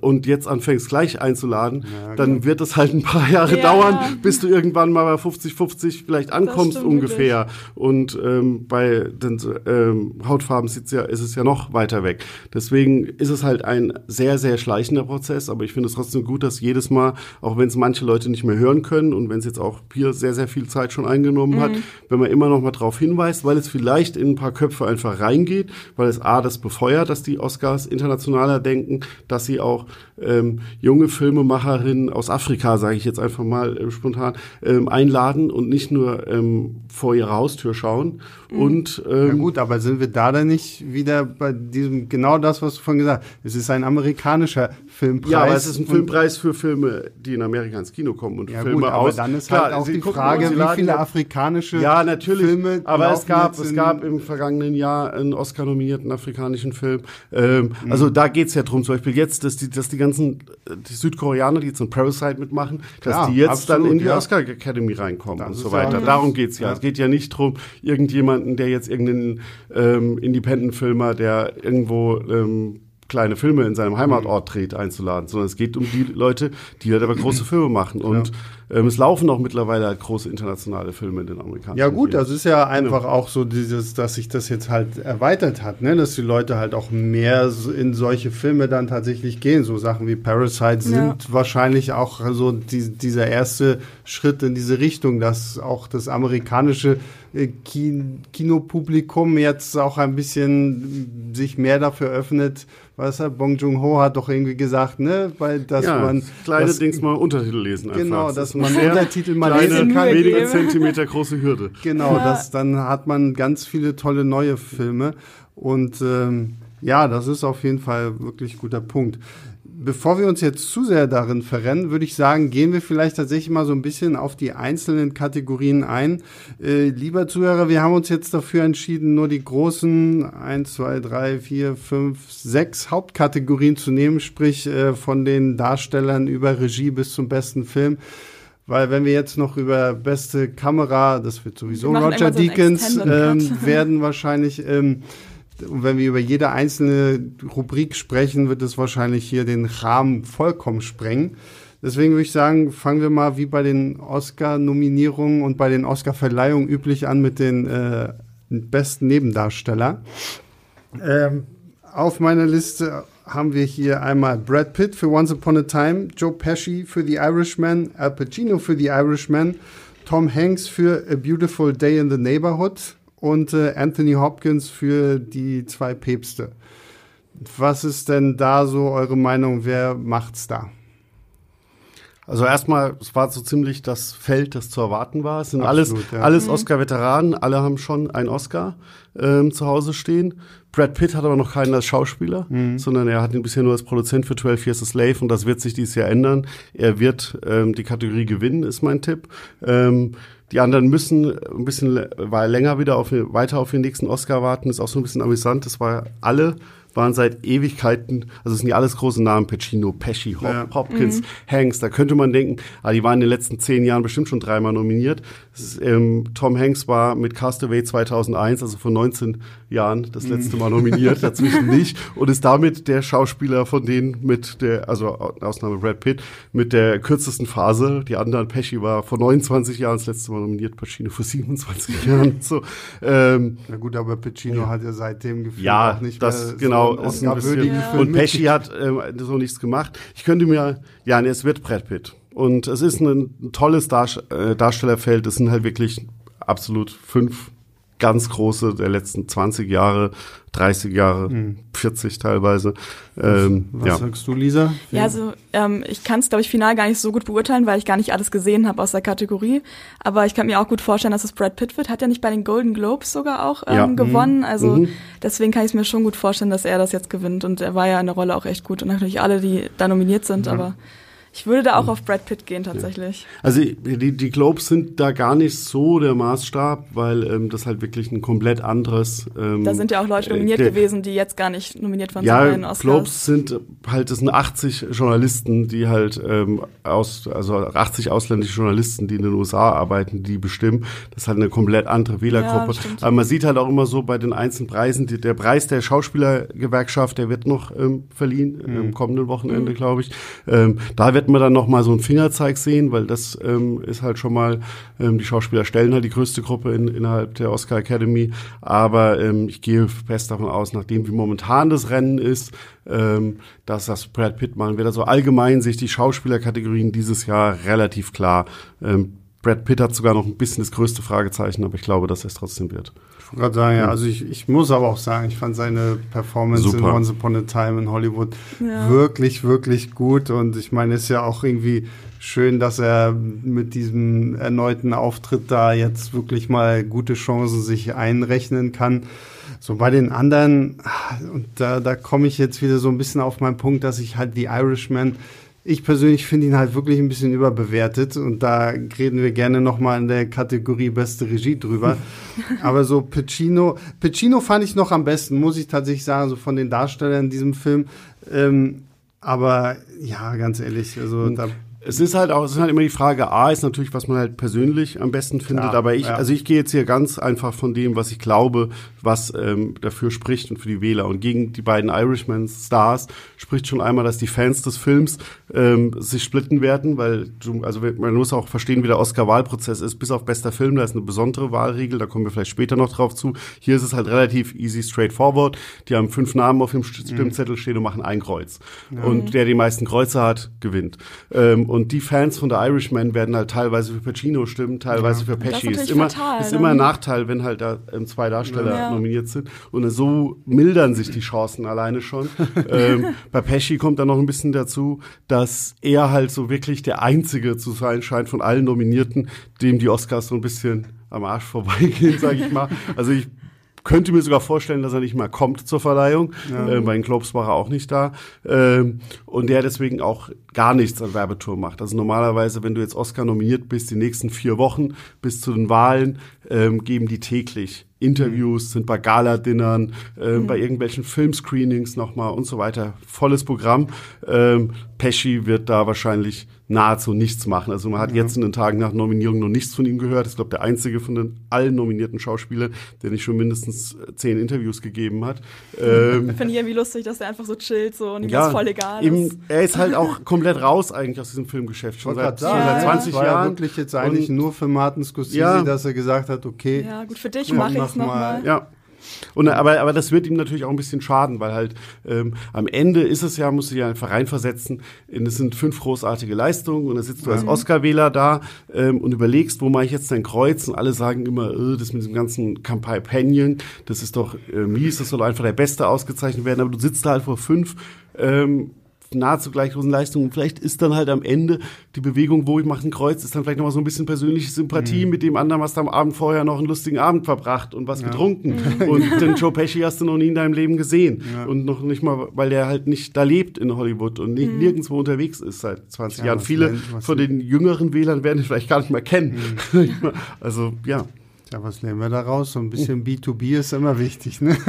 und jetzt anfängst gleich einzuladen, dann wird es halt ein paar Jahre Ja. dauern, bis du irgendwann mal bei 50-50 vielleicht ankommst ungefähr. Und ähm, bei den ähm, Hautfarben sieht's ja, ist es ja noch weiter weg. Deswegen ist es halt ein sehr, sehr schleichender Prozess, aber ich finde es trotzdem gut, dass jedes Mal, auch wenn es manche Leute nicht mehr hören können und wenn es jetzt auch hier sehr, sehr viel Zeit schon eingenommen hat, wenn man immer noch mal darauf hinweist, weil es vielleicht in ein paar Köpfe einfach reingeht, weil es A, das befeuert, dass die Oscars internationaler denken, dass sie auch ähm, junge Filmemacherinnen aus Afrika, sage ich jetzt einfach mal äh, spontan, ähm, einladen und nicht nur ähm, vor ihre Haustür schauen. Und Ja ähm, gut, aber sind wir da dann nicht wieder bei diesem, genau das, was du vorhin gesagt hast. Es ist ein amerikanischer Filmpreis. ja, aber es ist ein und- Filmpreis für Filme, die in Amerika ins Kino kommen und Ja Filme gut, aber aus. dann ist Klar, halt auch die Frage, und wie viele afrikanische Ja, natürlich. Filme aber es gab, es gab im vergangenen Jahr einen Oscar-nominierten afrikanischen Film. Ähm, Mhm. Also da geht's ja drum, zum Beispiel jetzt, dass die, dass die ganzen äh, die Südkoreaner, die jetzt in Parasite mitmachen, dass Klar, die jetzt absolut, dann in die ja. Oscar Academy reinkommen Das und so ja weiter. auch- Darum geht's ja. Ja. Es geht ja nicht drum, irgendjemanden, der jetzt irgendeinen ähm, Independent-Filmer, der irgendwo ähm, kleine Filme in seinem Heimatort dreht, einzuladen, sondern es geht um die Leute, die halt aber große Filme machen. Und ähm, es laufen auch mittlerweile halt große internationale Filme in den amerikanischen Ja gut, Kinos. das ist ja einfach auch so dieses, dass sich das jetzt halt erweitert hat, ne? dass die Leute halt auch mehr in solche Filme dann tatsächlich gehen. So Sachen wie Parasite sind Ja. wahrscheinlich auch so die, dieser erste Schritt in diese Richtung, dass auch das amerikanische äh, Kin Kinopublikum jetzt auch ein bisschen sich mehr dafür öffnet. Was er, Bong Joon-ho hat doch irgendwie gesagt, ne, weil dass ja, man kleine das, Dings mal Untertitel lesen einfach. Genau, Das dass ist man Untertitel mal kleine, lesen kann. wenige Geben. Zentimeter große Hürde. Genau, Ja. das, dann hat man ganz viele tolle neue Filme. Und ähm, ja, das ist auf jeden Fall wirklich guter Punkt. Bevor wir uns jetzt zu sehr darin verrennen, würde ich sagen, gehen wir vielleicht tatsächlich mal so ein bisschen auf die einzelnen Kategorien ein. Äh, lieber Zuhörer, wir haben uns jetzt dafür entschieden, nur die großen 1, 2, 3, 4, 5, 6 Hauptkategorien zu nehmen, sprich äh, von den Darstellern über Regie bis zum besten Film. Weil wenn wir jetzt noch über beste Kamera, das wird sowieso Wir Roger so Deakins ähm, werden wahrscheinlich, ähm, und wenn wir über jede einzelne Rubrik sprechen, wird es wahrscheinlich hier den Rahmen vollkommen sprengen. Deswegen würde ich sagen, fangen wir mal wie bei den Oscar-Nominierungen und bei den Oscar-Verleihungen üblich an mit den äh, besten Nebendarsteller. Ähm, auf meiner Liste haben wir hier einmal Brad Pitt für Once Upon a Time, Joe Pesci für The Irishman, Al Pacino für The Irishman, Tom Hanks für A Beautiful Day in the Neighborhood und äh, Anthony Hopkins für die zwei Päpste. Was ist denn da so eure Meinung? Wer macht's da? Also erstmal, es war so ziemlich das Feld, das zu erwarten war. Es sind Absolut, alles, ja. alles Oscar-Veteranen, alle haben schon einen Oscar ähm, zu Hause stehen. Brad Pitt hat aber noch keinen als Schauspieler, sondern er hat ihn bisher nur als Produzent für 12 Years a Slave und das wird sich dieses Jahr ändern. Er wird ähm, die Kategorie gewinnen, ist mein Tipp. Ähm, die anderen müssen ein bisschen weil länger wieder auf, weiter auf den nächsten Oscar warten. Ist auch so ein bisschen amüsant. Das war alle waren seit Ewigkeiten, also es sind ja alles große Namen, Pacino, Pesci, Hop, Ja. Hopkins, Hanks, da könnte man denken, ah, die waren in den letzten zehn Jahren bestimmt schon dreimal nominiert. Ist, ähm, Tom Hanks war mit Castaway 2001, also vor 19 Jahren, das letzte Mal nominiert, dazwischen nicht, und ist damit der Schauspieler von denen mit der, also Ausnahme Brad Pitt, mit der kürzesten Phase. Die anderen, Pesci war vor 29 Jahren das letzte Mal nominiert, Pacino vor 27 Jahren. So, ähm, Na gut, aber Pacino hat ja seitdem gefühlt ja, auch nicht das mehr genau einen ist ein bisschen. Und Pesci hat ähm, so nichts gemacht. Ich könnte mir, ja, nee, es wird Brad Pitt. Und es ist ein, ein tolles Darst äh, Darstellerfeld. Es sind halt wirklich absolut fünf ganz große der letzten 20 Jahre, 30 Jahre, 40 teilweise. Ähm, Was ja. sagst du, Lisa? Ja, also ähm, ich kann es, glaube ich, final gar nicht so gut beurteilen, weil ich gar nicht alles gesehen habe aus der Kategorie. Aber ich kann mir auch gut vorstellen, dass es Brad Pitt wird. Hat er nicht bei den Golden Globes sogar auch ähm, Ja. gewonnen? Also Mhm. deswegen kann ich es mir schon gut vorstellen, dass er das jetzt gewinnt. Und er war ja in der Rolle auch echt gut. Und natürlich alle, die da nominiert sind, aber Ich würde da auch auf Brad Pitt gehen tatsächlich. Also die, die Globes sind da gar nicht so der Maßstab, weil ähm, das halt wirklich ein komplett anderes. Ähm, Da sind ja auch Leute nominiert äh, der- gewesen, die jetzt gar nicht nominiert waren zu Ja, den Oscars. Globes sind halt, das sind 80 Journalisten, die halt ähm, aus, also 80 ausländische Journalisten, die in den USA arbeiten, die bestimmen. Das ist halt eine komplett andere Wählergruppe. Ja. Aber man sieht halt auch immer so bei den einzelnen Preisen, die, der Preis der Schauspielergewerkschaft, der wird noch ähm, verliehen Mhm. am kommenden Wochenende, glaube ich. Ähm, da wird man dann noch mal so einen Fingerzeig sehen, weil das ähm, ist halt schon mal, ähm, die Schauspieler stellen halt die größte Gruppe in, innerhalb der Oscar Academy. Aber ähm, ich gehe fest davon aus, nachdem wie momentan das Rennen ist, ähm, dass das Brad Pitt machen wird. Also allgemein sich die Schauspielerkategorien dieses Jahr relativ klar. Ähm, Brad Pitt hat sogar noch ein bisschen das größte Fragezeichen, aber ich glaube, dass er es trotzdem wird. Ich wollte gerade sagen, ja, also ich, ich muss aber auch sagen, ich fand seine Performance in Super. Once Upon a Time in Hollywood Ja. wirklich, wirklich gut. Und ich meine, es ist ja auch irgendwie schön, dass er mit diesem erneuten Auftritt da jetzt wirklich mal gute Chancen sich einrechnen kann. So bei den anderen, und da, da komme ich jetzt wieder so ein bisschen auf meinen Punkt, dass ich halt die Irishman ich persönlich finde ihn halt wirklich ein bisschen überbewertet und da reden wir gerne nochmal in der Kategorie beste Regie drüber. Aber so Pacino, Pacino fand ich noch am besten, muss ich tatsächlich sagen, so von den Darstellern in diesem Film. Ähm, aber ja, ganz ehrlich, also da Es ist halt auch, es ist halt immer die Frage, A ist natürlich, was man halt persönlich am besten findet, Klar, aber ich, ja. also ich gehe jetzt hier ganz einfach von dem, was ich glaube, was ähm, dafür spricht und für die Wähler. Und gegen die beiden Irishman-Stars spricht schon einmal, dass die Fans des Films ähm, sich splitten werden, weil du, also man muss auch verstehen, wie der Oscar-Wahlprozess ist. Bis auf bester Film, da ist eine besondere Wahlregel, da kommen wir vielleicht später noch drauf zu. Hier ist es halt relativ easy, straightforward. Die haben fünf Namen auf dem St- Stimmzettel stehen und machen ein Kreuz. Und der die meisten Kreuze hat, gewinnt. Ähm, und die Fans von der Irishman werden halt teilweise für Pacino stimmen, teilweise für Das ist Pesci. Ist natürlich immer, fatal, ist ne? immer ein Nachteil, wenn halt da ähm, zwei Darsteller Ja. nominiert sind. Und so mildern sich die Chancen alleine schon. ähm, bei Pesci kommt dann noch ein bisschen dazu, dass er halt so wirklich der Einzige zu sein scheint von allen Nominierten, dem die Oscars so ein bisschen am Arsch vorbeigehen, sage ich mal. Also ich könnte mir sogar vorstellen, dass er nicht mal kommt zur Verleihung. Äh, bei den Globes war er auch nicht da. Ähm, und der deswegen auch gar nichts an Werbetour macht. Also normalerweise, wenn du jetzt Oscar nominiert bist, die nächsten vier Wochen bis zu den Wahlen, ähm, geben die täglich Interviews, sind bei Gala-Dinnern, ähm, bei irgendwelchen Filmscreenings nochmal und so weiter. Volles Programm. Ähm, Pesci wird da wahrscheinlich nahezu nichts machen. Also man hat jetzt in den Tagen nach Nominierung noch nichts von ihm gehört. Ich glaube, der einzige von den allen nominierten Schauspielern, der nicht schon mindestens äh, zehn Interviews gegeben hat. Ähm, Finde ich irgendwie lustig, dass der einfach so chillt so und ihm ja, das voll egal eben, ist. er ist halt auch komplett raus eigentlich aus diesem Filmgeschäft. Schon seit, schon seit ja, 20 das war ja Jahren. wirklich jetzt eigentlich Und- nur für Martin Scorsese, Ja. dass er gesagt hat, okay, Ja, gut, für dich Ja, mache ich mach es mal. nochmal. Ja. Und, aber, aber das wird ihm natürlich auch ein bisschen schaden, weil halt ähm, am Ende ist es ja, musst du ja einfach reinversetzen, in- es sind fünf großartige Leistungen und dann sitzt du als Oscar-Wähler da ähm, und überlegst, wo mache ich jetzt dein Kreuz? Und alle sagen immer, äh, das mit diesem ganzen Campaign, das ist doch äh, mies, das soll einfach der Beste ausgezeichnet werden, aber du sitzt da halt vor fünf ähm, nahezu gleich großen Leistungen. Vielleicht ist dann halt am Ende die Bewegung, wo ich mache ein Kreuz, ist dann vielleicht nochmal so ein bisschen persönliche Sympathie mit dem anderen, hast du am Abend vorher noch einen lustigen Abend verbracht und was getrunken. Und den Joe Pesci hast du noch nie in deinem Leben gesehen. Und noch nicht mal, weil der halt nicht da lebt in Hollywood und nicht, nirgendwo unterwegs ist seit 20 Ja, Jahren. was Viele lernt- was von den jüngeren Wählern werden ihn vielleicht gar nicht mehr kennen. also, ja. Ja, was lernen wir daraus? So ein bisschen B2B ist immer wichtig, ne?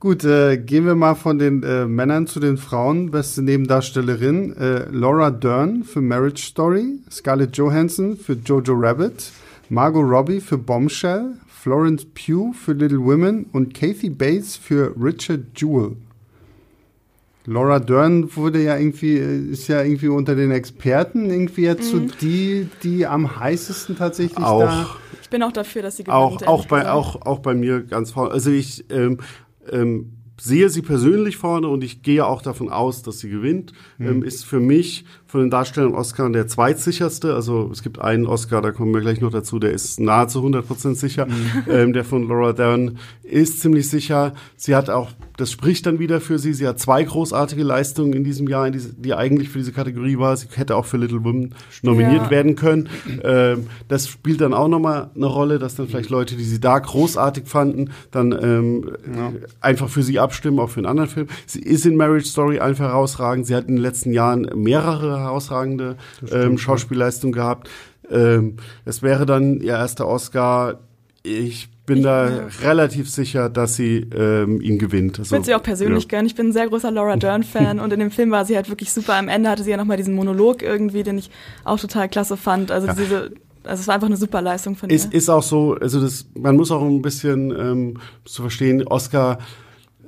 Gut, äh, gehen wir mal von den äh, Männern zu den Frauen. Beste Nebendarstellerin äh, Laura Dern für Marriage Story, Scarlett Johansson für Jojo Rabbit, Margot Robbie für Bombshell, Florence Pugh für Little Women und Kathy Bates für Richard Jewell. Laura Dern wurde ja irgendwie, äh, ist ja irgendwie unter den Experten irgendwie jetzt so die, die am heißesten tatsächlich da. Auch. Ich bin auch dafür, dass sie gewinnt. auch, auch, bei, auch, auch bei mir ganz vorne. Also ich ähm, ähm, sehe sie persönlich vorne und ich gehe auch davon aus, dass sie gewinnt. Ähm, ist für mich von den Darstellern Oscar der zweitsicherste. Also es gibt einen Oscar, da kommen wir gleich noch dazu, der ist nahezu 100% sicher. Mhm. Ähm, der von Laura Dern ist ziemlich sicher. Sie hat auch, das spricht dann wieder für sie, sie hat zwei großartige Leistungen in diesem Jahr, in diese, die eigentlich für diese Kategorie war. Sie hätte auch für Little Women nominiert ja. werden können. Ähm, das spielt dann auch nochmal eine Rolle, dass dann vielleicht Leute, die sie da großartig fanden, dann ähm, ja. einfach für sie abstimmen, auch für einen anderen Film. Sie ist in Marriage Story einfach herausragend. Sie hat in den letzten Jahren mehrere herausragende ähm, Schauspielleistungen gehabt. Ähm, es wäre dann ihr erster Oscar. Ich bin ich, da ja. relativ sicher, dass sie ähm, ihn gewinnt. Also, ich würde sie auch persönlich ja. gönnen. Ich bin ein sehr großer Laura Dern-Fan und in dem Film war sie halt wirklich super. Am Ende hatte sie ja nochmal diesen Monolog irgendwie, den ich auch total klasse fand. Also ja. diese also es war einfach eine super Leistung von ihr. Ist, ist auch so, also das, man muss auch ein bisschen ähm, zu verstehen, Oscar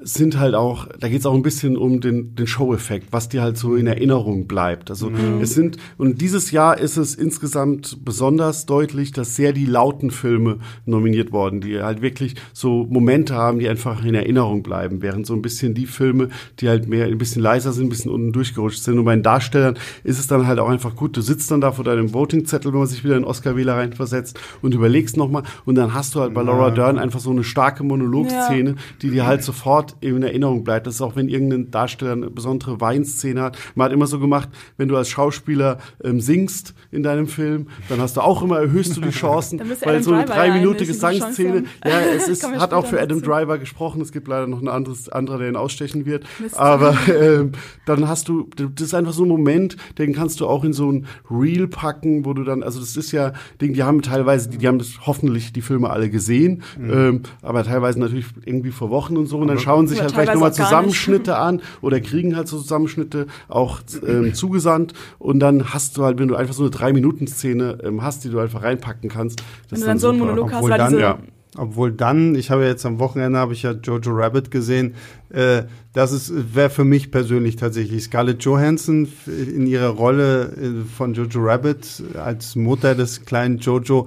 sind halt auch, da geht es auch ein bisschen um den, den Show-Effekt, was dir halt so in Erinnerung bleibt. Also mhm. es sind, und dieses Jahr ist es insgesamt besonders deutlich, dass sehr die lauten Filme nominiert worden, die halt wirklich so Momente haben, die einfach in Erinnerung bleiben, während so ein bisschen die Filme, die halt mehr ein bisschen leiser sind, ein bisschen unten durchgerutscht sind. Und bei den Darstellern ist es dann halt auch einfach gut, du sitzt dann da vor deinem Voting-Zettel, wenn man sich wieder in Oscar-Wähler reinversetzt und überlegst nochmal und dann hast du halt bei Laura Dern einfach so eine starke Monologszene, ja. die dir halt sofort in Erinnerung bleibt. Das ist auch, wenn irgendein Darsteller eine besondere Weinszene hat. Man hat immer so gemacht, wenn du als Schauspieler ähm, singst in deinem Film, dann hast du auch immer, erhöhst du die Chancen, weil so eine dreiminütige Gesangsszene, ja, es ist, hat auch für Adam Driver gesprochen. Es gibt leider noch ein anderes, anderer, der ihn ausstechen wird. Mist. Aber ähm, dann hast du, das ist einfach so ein Moment, den kannst du auch in so ein Reel packen, wo du dann, also das ist ja, Ding, die haben teilweise, die, die haben das hoffentlich die Filme alle gesehen, mhm. ähm, aber teilweise natürlich irgendwie vor Wochen und so. Und dann schauen sich halt vielleicht nochmal Zusammenschnitte an oder kriegen halt so Zusammenschnitte auch ähm, zugesandt. Und dann hast du halt, wenn du einfach so eine Drei-Minuten-Szene ähm, hast, die du einfach reinpacken kannst. Wenn du dann so einen Monolog hast, dann, diese ja. Obwohl dann, ich habe jetzt am Wochenende habe ich ja Jojo Rabbit gesehen. Äh, das ist wäre für mich persönlich tatsächlich Scarlett Johansson in ihrer Rolle äh, von Jojo Rabbit als Mutter des kleinen Jojo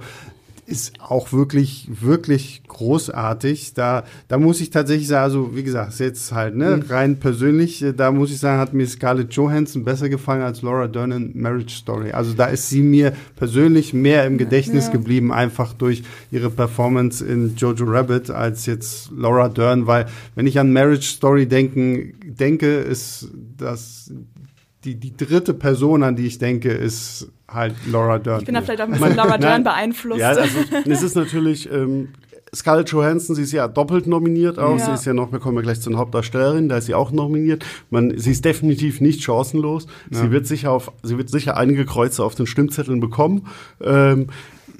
ist auch wirklich, wirklich großartig. Da, da muss ich tatsächlich sagen, also wie gesagt, jetzt halt, ne, mhm. rein persönlich, äh, da muss ich sagen, hat mir Scarlett Johansson besser gefallen als Laura Dern in Marriage Story. Also da ist sie mir persönlich mehr im Gedächtnis ja. geblieben, einfach durch ihre Performance in Jojo Rabbit als jetzt Laura Dern, weil wenn ich an Marriage Story denken, denke, ist das die, die dritte Person, an die ich denke, ist halt Laura Dern. Ich bin da vielleicht auch ein bisschen Laura Dern beeinflusst. Ja, also es ist natürlich, ähm, Scarlett Johansson, sie ist ja doppelt nominiert auch. Ja. Sie ist ja noch, wir kommen ja gleich zur Hauptdarstellerin, da ist sie auch nominiert. Man, sie ist definitiv nicht chancenlos. Ja. Sie wird sicher auf, sie wird sicher einige Kreuze auf den Stimmzetteln bekommen. Ähm,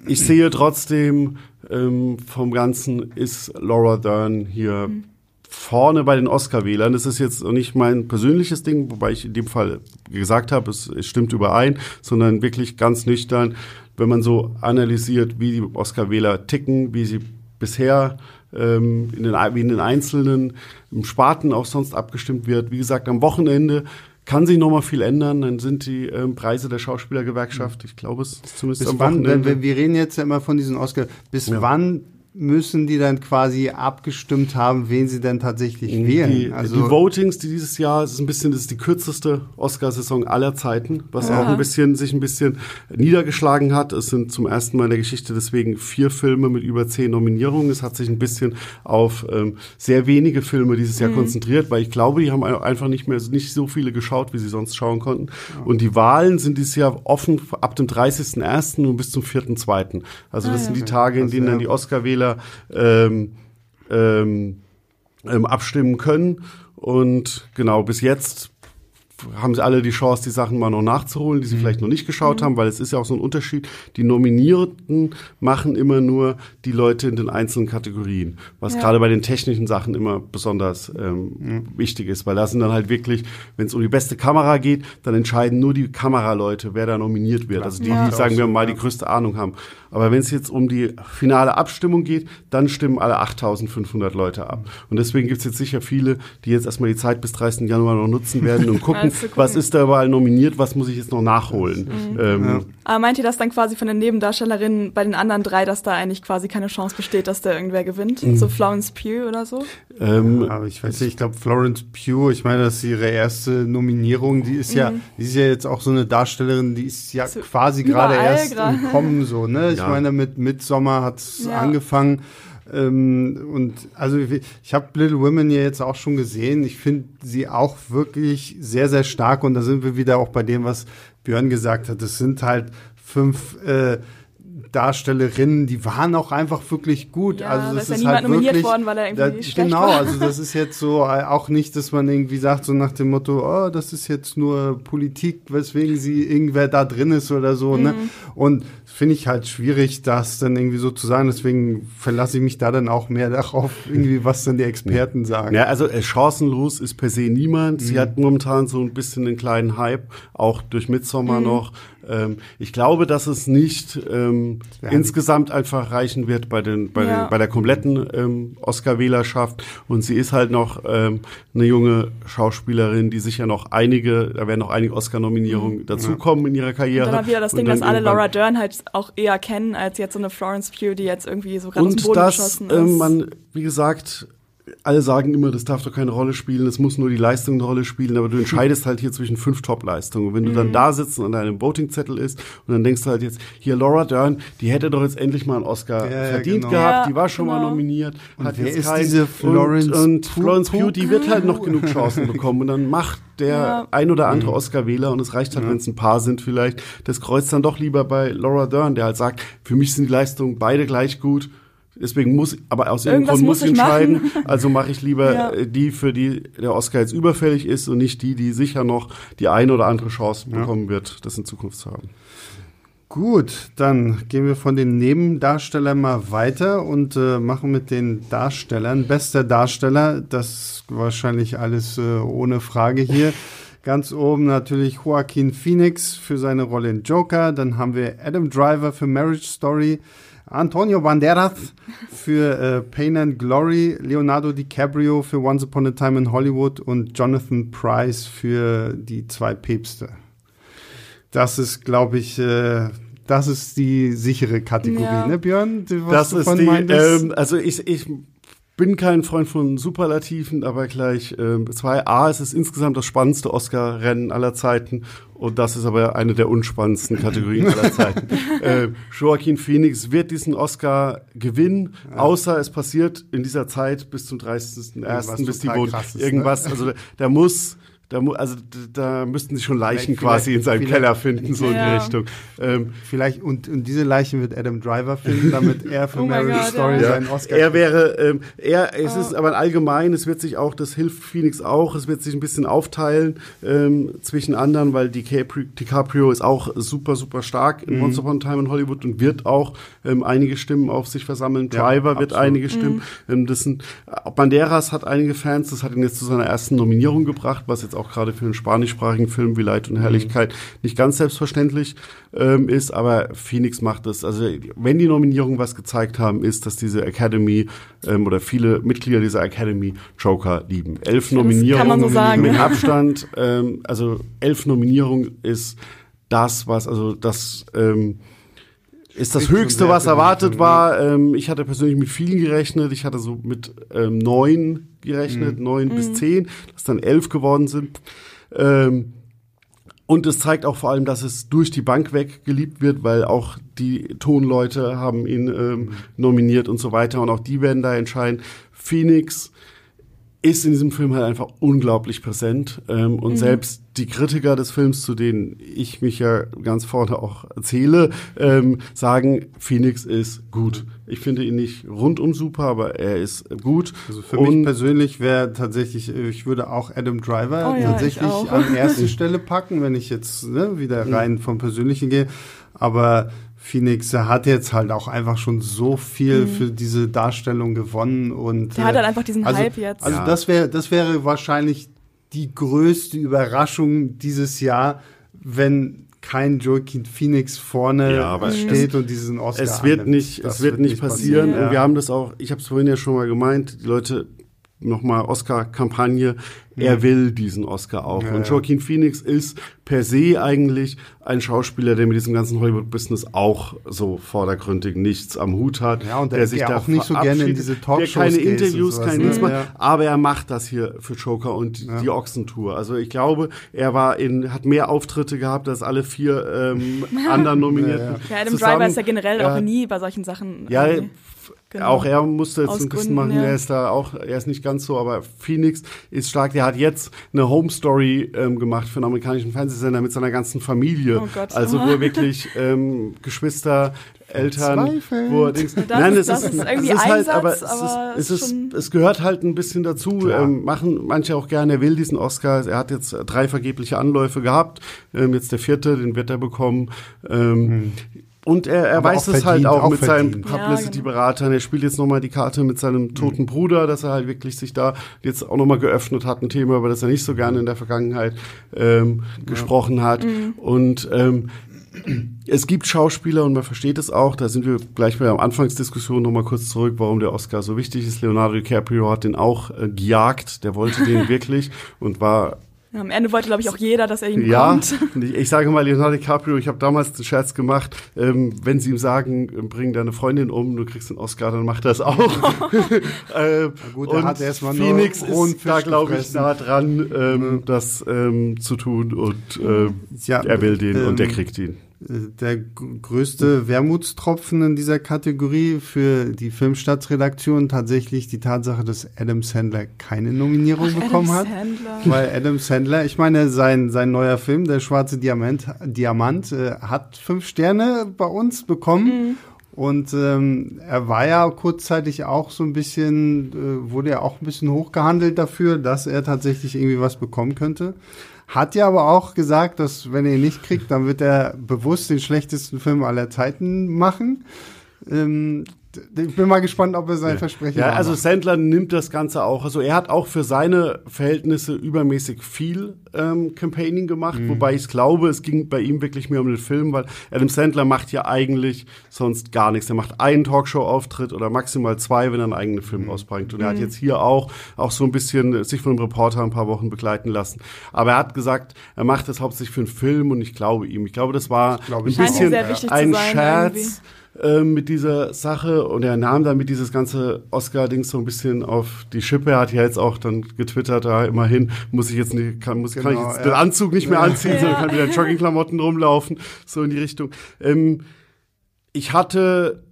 ich sehe trotzdem, ähm, vom Ganzen ist Laura Dern hier mhm vorne bei den Oscar-Wählern. Das ist jetzt nicht mein persönliches Ding, wobei ich in dem Fall gesagt habe, es, es stimmt überein, sondern wirklich ganz nüchtern, wenn man so analysiert, wie die Oscar-Wähler ticken, wie sie bisher ähm, in den, wie in den einzelnen Sparten auch sonst abgestimmt wird. Wie gesagt, am Wochenende kann sich noch mal viel ändern. Dann sind die ähm, Preise der Schauspielergewerkschaft, ich glaube, es ist zumindest bis am wann, Wochenende. Wir, wir reden jetzt ja immer von diesen Oscar. Bis ja. wann müssen die dann quasi abgestimmt haben, wen sie denn tatsächlich die, wählen. Also die Votings, die dieses Jahr, ist ein bisschen, das ist die kürzeste Oscarsaison aller Zeiten, was ja. auch ein bisschen, sich ein bisschen niedergeschlagen hat. Es sind zum ersten Mal in der Geschichte deswegen vier Filme mit über zehn Nominierungen. Es hat sich ein bisschen auf ähm, sehr wenige Filme dieses Jahr mhm. konzentriert, weil ich glaube, die haben einfach nicht mehr, nicht so viele geschaut, wie sie sonst schauen konnten. Ja. Und die Wahlen sind dieses Jahr offen ab dem 30.01. und bis zum 4.02. Also das ah, sind die Tage, in denen dann die Oscar-Wähler Wähler ähm, ähm, ähm, abstimmen können. Und genau, bis jetzt haben sie alle die Chance, die Sachen mal noch nachzuholen, die sie mhm. vielleicht noch nicht geschaut mhm. haben, weil es ist ja auch so ein Unterschied. Die Nominierten machen immer nur die Leute in den einzelnen Kategorien, was ja. gerade bei den technischen Sachen immer besonders ähm, mhm. wichtig ist, weil da sind dann halt wirklich, wenn es um die beste Kamera geht, dann entscheiden nur die Kameraleute, wer da nominiert wird. Also die, ja. die sagen wir mal, die größte Ahnung haben. Aber wenn es jetzt um die finale Abstimmung geht, dann stimmen alle 8500 Leute ab. Und deswegen gibt es jetzt sicher viele, die jetzt erstmal die Zeit bis 30. Januar noch nutzen werden und gucken, was ist da überall nominiert, was muss ich jetzt noch nachholen. Mhm. Ähm, ja. Aber meint ihr das dann quasi von den Nebendarstellerinnen bei den anderen drei, dass da eigentlich quasi keine Chance besteht, dass da irgendwer gewinnt? Mhm. So Florence Pugh oder so? Ähm, aber ich weiß nicht, ich glaube Florence Pugh, ich meine, das ist ihre erste Nominierung, die ist mhm. ja, die ist ja jetzt auch so eine Darstellerin, die ist ja so quasi gerade erst im Kommen so, ne? Ich ja. meine, mit Midsommar hat es ja. angefangen. Ähm, und also ich habe Little Women ja jetzt auch schon gesehen. Ich finde sie auch wirklich sehr, sehr stark. Und da sind wir wieder auch bei dem, was Björn gesagt hat. Das sind halt fünf äh, Darstellerinnen, die waren auch einfach wirklich gut. Ja, also das ist ja halt wirklich worden, weil er irgendwie da, schlecht Genau, war. also das ist jetzt so äh, auch nicht, dass man irgendwie sagt so nach dem Motto, oh, das ist jetzt nur Politik, weswegen sie irgendwer da drin ist oder so. Ne? Mhm. Ne? Und finde ich halt schwierig, das dann irgendwie so zu sagen. Deswegen verlasse ich mich da dann auch mehr darauf, irgendwie was dann die Experten sagen. Ja, also äh, chancenlos ist per se niemand. Mhm. Sie hat momentan so ein bisschen einen kleinen Hype, auch durch Midsommar mhm. noch. Ähm, ich glaube, dass es nicht ähm, ja. insgesamt einfach reichen wird bei, den, bei, ja. den, bei der kompletten ähm, Oscar-Wählerschaft. Und sie ist halt noch ähm, eine junge Schauspielerin, die sicher noch einige, da werden noch einige Oscar-Nominierungen mhm. dazukommen ja. in ihrer Karriere. Und dann wieder das Ding, dass alle Laura Dern halt auch eher kennen, als jetzt so eine Florence Pugh, die jetzt irgendwie so gerade aus dem Boden das, geschossen ist. Und äh, man, wie gesagt, alle sagen immer, das darf doch keine Rolle spielen, es muss nur die Leistung eine Rolle spielen, aber du entscheidest halt hier zwischen fünf Top-Leistungen. Und wenn du dann mhm. da sitzt und an deinem Voting-Zettel ist und dann denkst du halt jetzt, hier Laura Dern, die hätte doch jetzt endlich mal einen Oscar ja, verdient genau. gehabt, die war schon genau. mal nominiert, und hat jetzt keinen. Diese Florence und, und Florence Pugh, die wird halt noch genug Chancen bekommen und dann macht der ja. ein oder andere mhm. Oscar-Wähler und es reicht halt, ja. wenn es ein paar sind vielleicht, das kreuzt dann doch lieber bei Laura Dern, der halt sagt, für mich sind die Leistungen beide gleich gut Deswegen muss, aber aus irgendeinem Grund muss ich entscheiden. Machen. Also mache ich lieber ja. Äh, die, für die der Oscar jetzt überfällig ist und nicht die, die sicher noch die eine oder andere Chance ja. bekommen wird, das in Zukunft zu haben. Gut, dann gehen wir von den Nebendarstellern mal weiter und äh, machen mit den Darstellern. Bester Darsteller, das wahrscheinlich alles äh, ohne Frage hier. Ganz oben natürlich Joaquin Phoenix für seine Rolle in Joker. Dann haben wir Adam Driver für Marriage Story. Antonio Banderas für äh, Pain and Glory, Leonardo DiCaprio für Once Upon a Time in Hollywood und Jonathan Price für die zwei Päpste. Das ist, glaube ich, äh, das ist die sichere Kategorie, ja. ne, Björn? Was das ist die, ähm, also ich, ich bin kein Freund von Superlativen, aber gleich äh, zwei. A, es ist insgesamt das spannendste Oscar-Rennen aller Zeiten und das ist aber eine der unspannendsten Kategorien aller Zeiten. äh, Joaquin Phoenix wird diesen Oscar gewinnen, ja. außer es passiert in dieser Zeit bis zum 30.01. bis die Vote. Ne? Irgendwas, ne? also der muss da, also da müssten sie schon Leichen vielleicht, quasi in seinem Keller finden, so ja. in die Richtung. Ähm, vielleicht, und, und diese Leichen wird Adam Driver finden, damit er für oh Marriage Story ja. seinen Oscar Er wäre, ähm, er, es oh. ist aber allgemein, es wird sich auch, das hilft Phoenix auch, es wird sich ein bisschen aufteilen ähm, zwischen anderen, weil DiCaprio, DiCaprio ist auch super, super stark in mhm. Once Upon a Time in Hollywood und wird auch ähm, einige Stimmen auf sich versammeln. Driver ja, wird einige mhm. Stimmen. Ähm, das sind, Banderas hat einige Fans, das hat ihn jetzt zu seiner ersten Nominierung gebracht, was jetzt auch auch gerade für einen spanischsprachigen Film wie Leid und Herrlichkeit mhm. nicht ganz selbstverständlich ähm, ist, aber Phoenix macht es. Also wenn die Nominierungen was gezeigt haben, ist, dass diese Academy ähm, oder viele Mitglieder dieser Academy Joker lieben. Elf Nominierungen so sagen, mit Abstand, ähm, also elf Nominierungen ist das, was, also das ähm, ist das Höchste, was erwartet war. Ähm, ich hatte persönlich mit vielen gerechnet. Ich hatte so mit ähm, neun gerechnet, mhm. neun mhm. bis zehn, dass dann elf geworden sind. Ähm, und es zeigt auch vor allem, dass es durch die Bank weg geliebt wird, weil auch die Tonleute haben ihn ähm, mhm. nominiert und so weiter. Und auch die werden da entscheiden. Phoenix ist in diesem Film halt einfach unglaublich präsent. Ähm, und mhm. selbst die Kritiker des Films, zu denen ich mich ja ganz vorne auch erzähle, ähm, sagen, Phoenix ist gut. Ich finde ihn nicht rundum super, aber er ist gut. Also für und mich persönlich wäre tatsächlich, ich würde auch Adam Driver oh ja, tatsächlich an erste Stelle packen, wenn ich jetzt ne, wieder mhm. rein vom Persönlichen gehe. Aber Phoenix hat jetzt halt auch einfach schon so viel mhm. für diese Darstellung gewonnen und der hat halt einfach diesen also, Hype jetzt. Also ja. das wäre das wäre wahrscheinlich die größte Überraschung dieses Jahr, wenn kein Joaquin Phoenix vorne ja, steht es, und diesen Oscar Es wird annimmt. nicht, es wird, wird nicht passieren. passieren. Ja. Und wir haben das auch, ich habe es vorhin ja schon mal gemeint, die Leute nochmal Oscar-Kampagne, er will diesen Oscar auch. Ja, und ja. Joaquin Phoenix ist per se eigentlich ein Schauspieler, der mit diesem ganzen Hollywood-Business auch so vordergründig nichts am Hut hat. Ja, und der- der da auch nicht so gerne in diese Talkshows Der keine Interviews, sowas, kein ne? nichts macht, Ja. aber er macht das hier für Joker und die Ochsentour. Also ich glaube, er war in, hat mehr Auftritte gehabt als alle vier ähm, anderen Nominierten. Ja, Adam zusammen. Driver ist ja generell Ja. auch nie bei solchen Sachen. Ja, irgendwie. Genau. auch er musste jetzt Aus ein bisschen machen. ja. Er ist da auch, er ist nicht ganz so, aber Phoenix ist stark. Der hat jetzt eine Home Story ähm, gemacht für einen amerikanischen Fernsehsender mit seiner ganzen Familie. Oh Gott. Also wo er wirklich ähm, Geschwister, Eltern, wo er Dings, Das nein, ist- es das ist, ist irgendwie es ist halt, Einsatz, aber es aber ist, es ist es gehört halt ein bisschen dazu. Ähm, machen manche auch gerne. Er will diesen Oscar. Er hat jetzt drei vergebliche Anläufe gehabt. Ähm, jetzt der vierte, den wird er bekommen. Ähm, Und er, er weiß es halt verdient, auch, auch mit seinen verdient. Ja, Publicity-Beratern. Er spielt jetzt nochmal die Karte mit seinem toten Bruder, dass er halt wirklich sich da jetzt auch nochmal geöffnet hat. Ein Thema, über das er nicht so gerne in der Vergangenheit ähm, gesprochen hat. Und ähm, es gibt Schauspieler und man versteht es auch, da sind wir gleich bei der Anfangsdiskussion nochmal kurz zurück, warum der Oscar so wichtig ist. Leonardo DiCaprio hat den auch äh, gejagt, der wollte den wirklich und war Ja, am Ende wollte, glaube ich, auch jeder, dass er ihn ja, bekommt. und ich, ich sage mal Leonardo DiCaprio, ich habe damals den Scherz gemacht, ähm, wenn sie ihm sagen, äh, bring deine Freundin um, du kriegst den Oscar, dann macht er es auch. ähm, gut, er und hat erst mal nur Phoenix ist da, glaube ich, nah dran, ähm, das ähm, zu tun und ähm, Ja, er will den und der ähm, kriegt ihn. Der größte Wermutstropfen in dieser Kategorie für die Filmstadtredaktion tatsächlich die Tatsache, dass Adam Sandler keine Nominierung bekommen Adam hat. Sandler. Weil Adam Sandler, ich meine, sein, sein neuer Film, Der schwarze Diamant, Diamant äh, hat fünf Sterne bei uns bekommen. Und ähm, er war ja kurzzeitig auch so ein bisschen, äh, wurde ja auch ein bisschen hochgehandelt dafür, dass er tatsächlich irgendwie was bekommen könnte. Hat ja aber auch gesagt, dass wenn er ihn nicht kriegt, dann wird er bewusst den schlechtesten Film aller Zeiten machen. Ähm, ich bin mal gespannt, ob er sein Versprechen Ja, wahr also. Sandler nimmt das Ganze auch. Also er hat auch für seine Verhältnisse übermäßig viel ähm, Campaigning gemacht, wobei ich glaube, es ging bei ihm wirklich mehr um den Film, weil Adam Sandler macht ja eigentlich sonst gar nichts. Er macht einen Talkshow-Auftritt oder maximal zwei, wenn er einen eigenen Film rausbringt. Und er hat jetzt hier auch auch so ein bisschen sich von einem Reporter ein paar Wochen begleiten lassen. Aber er hat gesagt, er macht das hauptsächlich für einen Film und ich glaube ihm. Ich glaube, das war glaube ein bisschen ein sein, Scherz ähm, mit dieser Sache und er nahm damit dieses ganze Oscar-Ding so ein bisschen auf die Schippe. Er hat ja jetzt auch dann getwittert, da immerhin muss ich jetzt nicht, kann, muss, kann ich Genau, jetzt ja. den Anzug nicht mehr Ja. anziehen, sondern kann wieder in Joggingklamotten rumlaufen, so in die Richtung. Ähm, ich hatte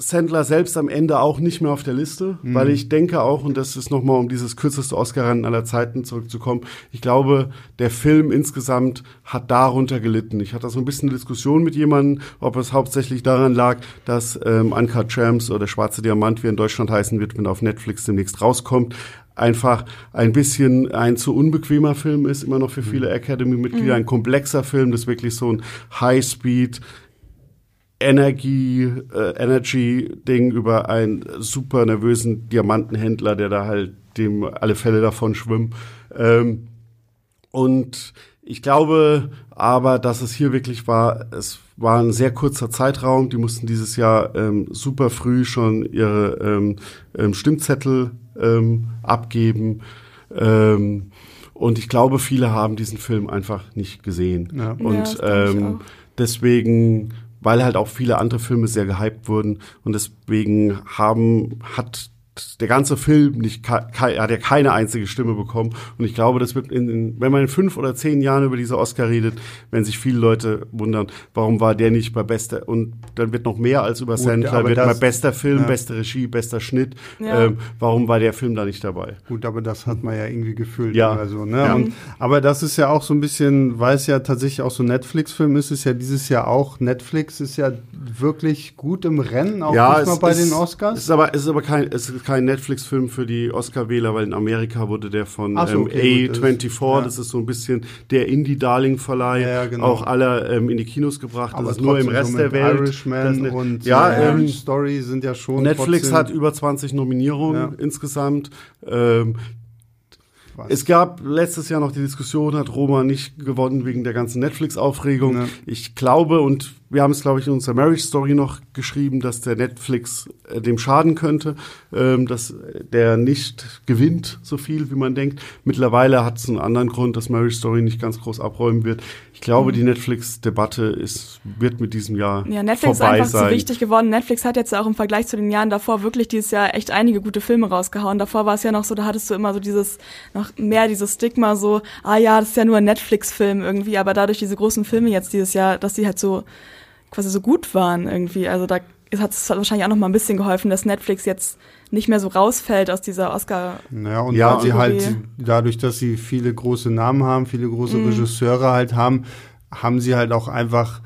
Sandler selbst am Ende auch nicht mehr auf der Liste, Mhm. weil ich denke auch, und das ist nochmal um dieses kürzeste Oscar-Rennen aller Zeiten zurückzukommen, ich glaube, der Film insgesamt hat darunter gelitten. Ich hatte so ein bisschen eine Diskussion mit jemandem, ob es hauptsächlich daran lag, dass ähm, Uncut Gems oder Schwarze Diamant, wie er in Deutschland heißen wird, wenn er auf Netflix demnächst rauskommt, einfach ein bisschen ein zu unbequemer Film ist, immer noch für viele Academy-Mitglieder, ein komplexer Film, das wirklich so ein High-Speed, Energie, äh, Energy-Ding über einen super nervösen Diamantenhändler, der da halt dem alle Fälle davon schwimmen. Ähm, und ich glaube aber, dass es hier wirklich war, es war ein sehr kurzer Zeitraum. Die mussten dieses Jahr ähm, super früh schon ihre ähm, ähm, Stimmzettel ähm, abgeben. Ähm, und ich glaube, viele haben diesen Film einfach nicht gesehen. Ja. Ja, Und ich ähm, auch. deswegen, weil halt auch viele andere Filme sehr gehypt wurden. Und deswegen haben, hat der ganze Film nicht, hat ja keine einzige Stimme bekommen. Und ich glaube, das wird in, in, wenn man in fünf oder zehn Jahren über diese Oscar redet, werden sich viele Leute wundern, warum war der nicht bei bester, und dann wird noch mehr als über Sandler, wird das- bei bester Film, ja. beste Regie, bester Schnitt. Ja. Ähm, warum war der Film da nicht dabei? Gut, aber das hat man ja irgendwie gefühlt Ja. oder so, ne? Ja. Und, aber das ist ja auch so ein bisschen, weil es ja tatsächlich auch so ein Netflix-Film ist, ist ja dieses Jahr auch, Netflix ist ja wirklich gut im Rennen, auch diesmal bei ist, den Es Oscars. ist aber, es ist aber kein, es ist kein Netflix-Film für die Oscar-Wähler, weil in Amerika wurde der von so, ähm, okay, gut, das- A24, ja. das ist so ein bisschen der Indie-Darling-Verleih, Ja, genau. auch alle ähm, in die Kinos gebracht. aber das ist nur im Rest so der Welt. Irishman das nicht- und ja, äh, ähm, Story sind ja schon Netflix hat über 20 Nominierungen insgesamt. Ähm, es gab letztes Jahr noch die Diskussion, hat Roma nicht gewonnen wegen der ganzen Netflix-Aufregung. Ja. Ich glaube und wir haben es, glaube ich, in unserer Marriage Story noch geschrieben, dass der Netflix äh, dem schaden könnte, ähm, dass der nicht gewinnt so viel, wie man denkt. Mittlerweile hat es einen anderen Grund, dass Marriage Story nicht ganz groß abräumen wird. Ich glaube, mhm. die Netflix-Debatte ist, wird mit diesem Jahr Ja, Netflix vorbei ist einfach sein. zu wichtig geworden. Netflix hat jetzt auch im Vergleich zu den Jahren davor wirklich dieses Jahr echt einige gute Filme rausgehauen. Davor war es ja noch so, da hattest du immer so dieses, noch mehr dieses Stigma so, ah ja, das ist ja nur ein Netflix-Film irgendwie, aber dadurch diese großen Filme jetzt dieses Jahr, dass die halt so quasi so gut waren irgendwie. Also da hat es wahrscheinlich auch noch mal ein bisschen geholfen, dass Netflix jetzt nicht mehr so rausfällt aus dieser Oscar. Naja, und Ja, weil sie und- halt, dadurch, dass sie viele große Namen haben, viele große Mhm. Regisseure halt haben, haben sie halt auch einfach,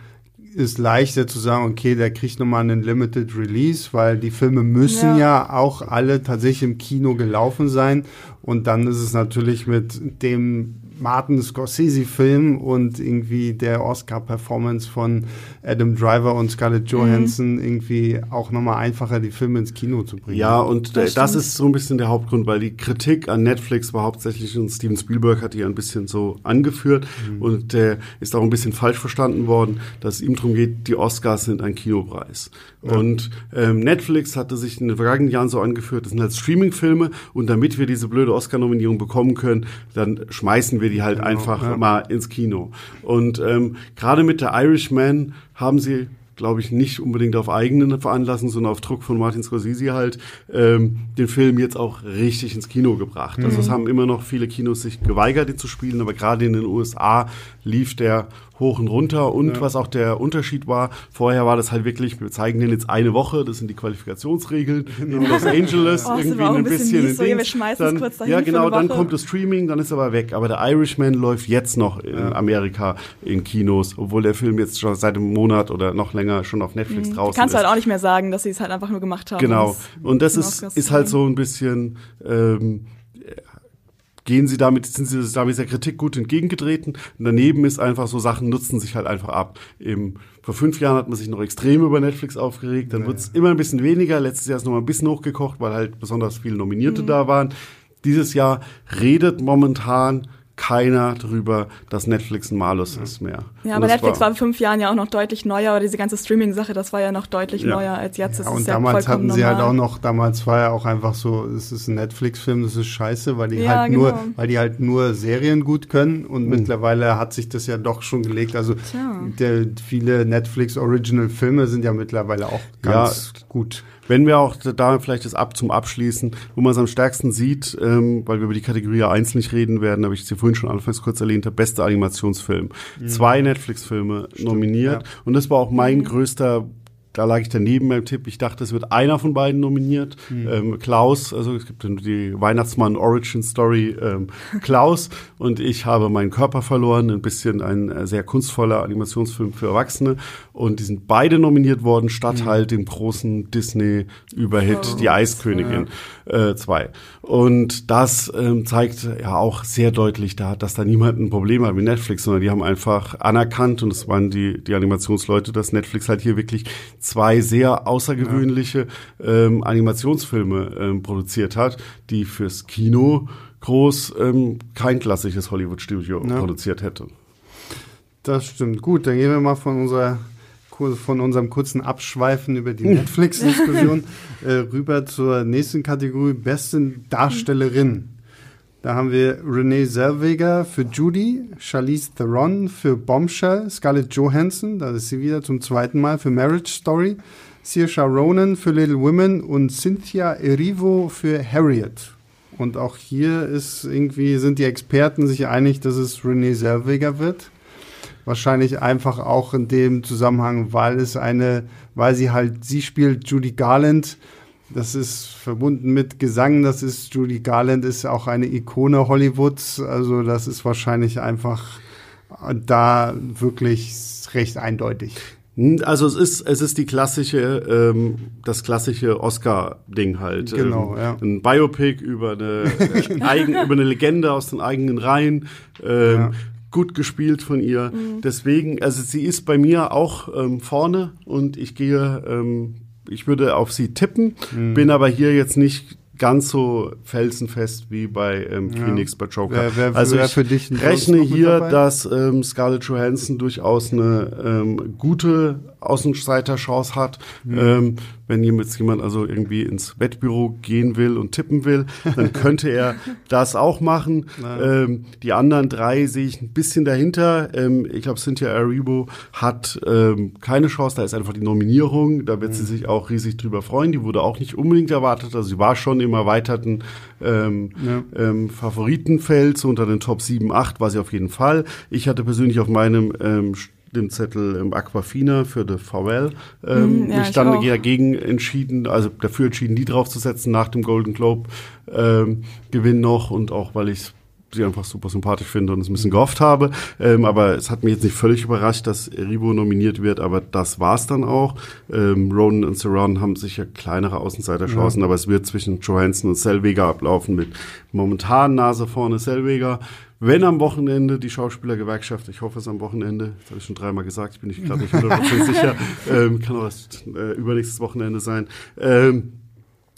ist leichter zu sagen, okay, der kriegt nochmal einen Limited Release, weil die Filme müssen ja. auch alle tatsächlich im Kino gelaufen sein. Und dann ist es natürlich mit dem Martin Scorsese-Film und irgendwie der Oscar-Performance von Adam Driver und Scarlett Johansson irgendwie auch nochmal einfacher, die Filme ins Kino zu bringen. Ja, und Das das, ist so ein bisschen der Hauptgrund, weil die Kritik an Netflix war hauptsächlich, und Steven Spielberg hat die ein bisschen so angeführt, und der ist auch ein bisschen falsch verstanden worden, dass es ihm darum geht, die Oscars sind ein Kinopreis. Und ähm, Netflix hatte sich in den vergangenen Jahren so angeführt, das sind halt Streaming-Filme, und damit wir diese blöde Oscar-Nominierung bekommen können, dann schmeißen wir die halt einfach ja. mal ins Kino. Und ähm, gerade mit der Irishman haben sie glaube ich, nicht unbedingt auf eigene Veranlassung, sondern auf Druck von Martin Scorsese halt, ähm, den Film jetzt auch richtig ins Kino gebracht. Also es haben immer noch viele Kinos sich geweigert, ihn zu spielen, aber gerade in den USA lief der hoch und runter. Und was auch der Unterschied war, vorher war das halt wirklich, wir zeigen den jetzt eine Woche, das sind die Qualifikationsregeln in Los Angeles, Oh, irgendwie ein ein bisschen bisschen so, ja, wir schmeißen es dann, kurz dahin Ja, genau, dann kommt das Streaming, dann ist er aber weg. Aber der Irishman läuft jetzt noch in Amerika in Kinos, obwohl der Film jetzt schon seit einem Monat oder noch länger schon auf Netflix Du draußen kannst ist. halt auch nicht mehr sagen, dass sie es halt einfach nur gemacht haben. Genau. Und das ist, ist halt so ein bisschen, ähm, gehen sie damit, sind sie damit der Kritik gut entgegengetreten. Und daneben ist einfach so Sachen nutzen sich halt einfach ab. Im, vor fünf Jahren hat man sich noch extrem über Netflix aufgeregt, dann Ja, wird es immer ein bisschen weniger. Letztes Jahr ist noch mal ein bisschen hochgekocht, weil halt besonders viele Nominierte da waren. Dieses Jahr redet momentan keiner drüber, dass Netflix ein Malus ist mehr. Ja, aber Netflix war vor fünf Jahren ja auch noch deutlich neuer, aber diese ganze Streaming-Sache, das war ja noch deutlich Ja. neuer als jetzt. Ja, und damals hatten sie halt normal. auch noch, damals war ja auch einfach so, es ist ein Netflix-Film, das ist scheiße, weil die Ja, halt nur, genau. weil die halt nur Serien gut können und mittlerweile hat sich das ja doch schon gelegt. Also der, viele Netflix-Original-Filme sind ja mittlerweile auch ganz gut. Wenn wir auch da vielleicht das ab zum Abschließen, wo man es am stärksten sieht, ähm, weil wir über die Kategorie A1 nicht reden werden, habe ich sie vorhin schon anfangs kurz erwähnt, der beste Animationsfilm. Zwei Netflix-Filme nominiert. ja. Und das war auch mein größter da lag ich daneben beim Tipp. Ich dachte, es wird einer von beiden nominiert. Ähm, Klaus, also es gibt die Weihnachtsmann Origin Story ähm, Klaus und ich habe meinen Körper verloren. Ein bisschen ein äh, sehr kunstvoller Animationsfilm für Erwachsene. Und die sind beide nominiert worden, statt halt dem großen Disney-Überhit Die Eiskönigin 2. Und das ähm, zeigt ja auch sehr deutlich, da, dass da niemand ein Problem hat mit Netflix, sondern die haben einfach anerkannt, und das waren die, die Animationsleute, dass Netflix halt hier wirklich zwei sehr außergewöhnliche ähm, Animationsfilme ähm, produziert hat, die fürs Kino groß ähm, kein klassisches Hollywood-Studio Ja. produziert hätte. Das stimmt. Gut, dann gehen wir mal von unserer von unserem kurzen Abschweifen über die Netflix-Diskussion äh, rüber zur nächsten Kategorie, beste Darstellerin. Da haben wir Renee Zellweger für Judy, Charlize Theron für Bombshell, Scarlett Johansson, da ist sie wieder zum zweiten Mal für Marriage Story, Saoirse Ronan für Little Women und Cynthia Erivo für Harriet. Und auch hier ist irgendwie, sind die Experten sich einig, dass es Renee Zellweger wird. Wahrscheinlich einfach auch in dem Zusammenhang, weil es eine, weil sie halt, sie spielt Judy Garland. Das ist verbunden mit Gesang. Das ist, Judy Garland ist auch eine Ikone Hollywoods. Also das ist wahrscheinlich einfach da wirklich recht eindeutig. Hm, Also es ist es ist die klassische ähm, das klassische Oscar-Ding halt. Genau, ähm, ja. Ein Biopic über eine äh, eigen, über eine Legende aus den eigenen Reihen. Ähm, Ja. Gut gespielt von ihr. Deswegen, also sie ist bei mir auch ähm, vorne und ich gehe, ähm, ich würde auf sie tippen, Mhm. bin aber hier jetzt nicht ganz so felsenfest wie bei ähm, Ja. Phoenix bei Joker. Wer- wer- also wer ich rechne hier, dass ähm, Scarlett Johansson durchaus eine ähm, gute Außenseiter-Chance hat. Mhm. Ähm, wenn jetzt jemand also irgendwie ins Wettbüro gehen will und tippen will, dann könnte er das auch machen. Ähm, die anderen drei sehe ich ein bisschen dahinter. Ähm, ich glaube, Cynthia Aribo hat ähm, keine Chance. Da ist einfach die Nominierung. Da wird mhm. sie sich auch riesig drüber freuen. Die wurde auch nicht unbedingt erwartet. Also sie war schon im erweiterten ähm, ja. ähm, Favoritenfeld. So unter den Top 7, 8 war sie auf jeden Fall. Ich hatte persönlich auf meinem ähm, dem Zettel im Aquafina für The VL ähm, mm, ja, mich dann dagegen entschieden, also dafür entschieden, die draufzusetzen nach dem Golden Globe ähm, Gewinn noch und auch weil ich sie einfach super sympathisch finde und es ein bisschen gehofft habe. Ähm, aber es hat mich jetzt nicht völlig überrascht, dass Ribo nominiert wird, aber das war's dann auch. Ähm, Ronan und Serran haben sicher kleinere Außenseiterchancen, ja. aber es wird zwischen Johansson und Selweger ablaufen mit momentan Nase vorne Selweger. Wenn am Wochenende die Schauspielergewerkschaft, ich hoffe es am Wochenende, das habe ich schon dreimal gesagt, ich bin nicht gerade nicht 100% sicher, ähm, kann auch erst äh, übernächstes Wochenende sein, ähm,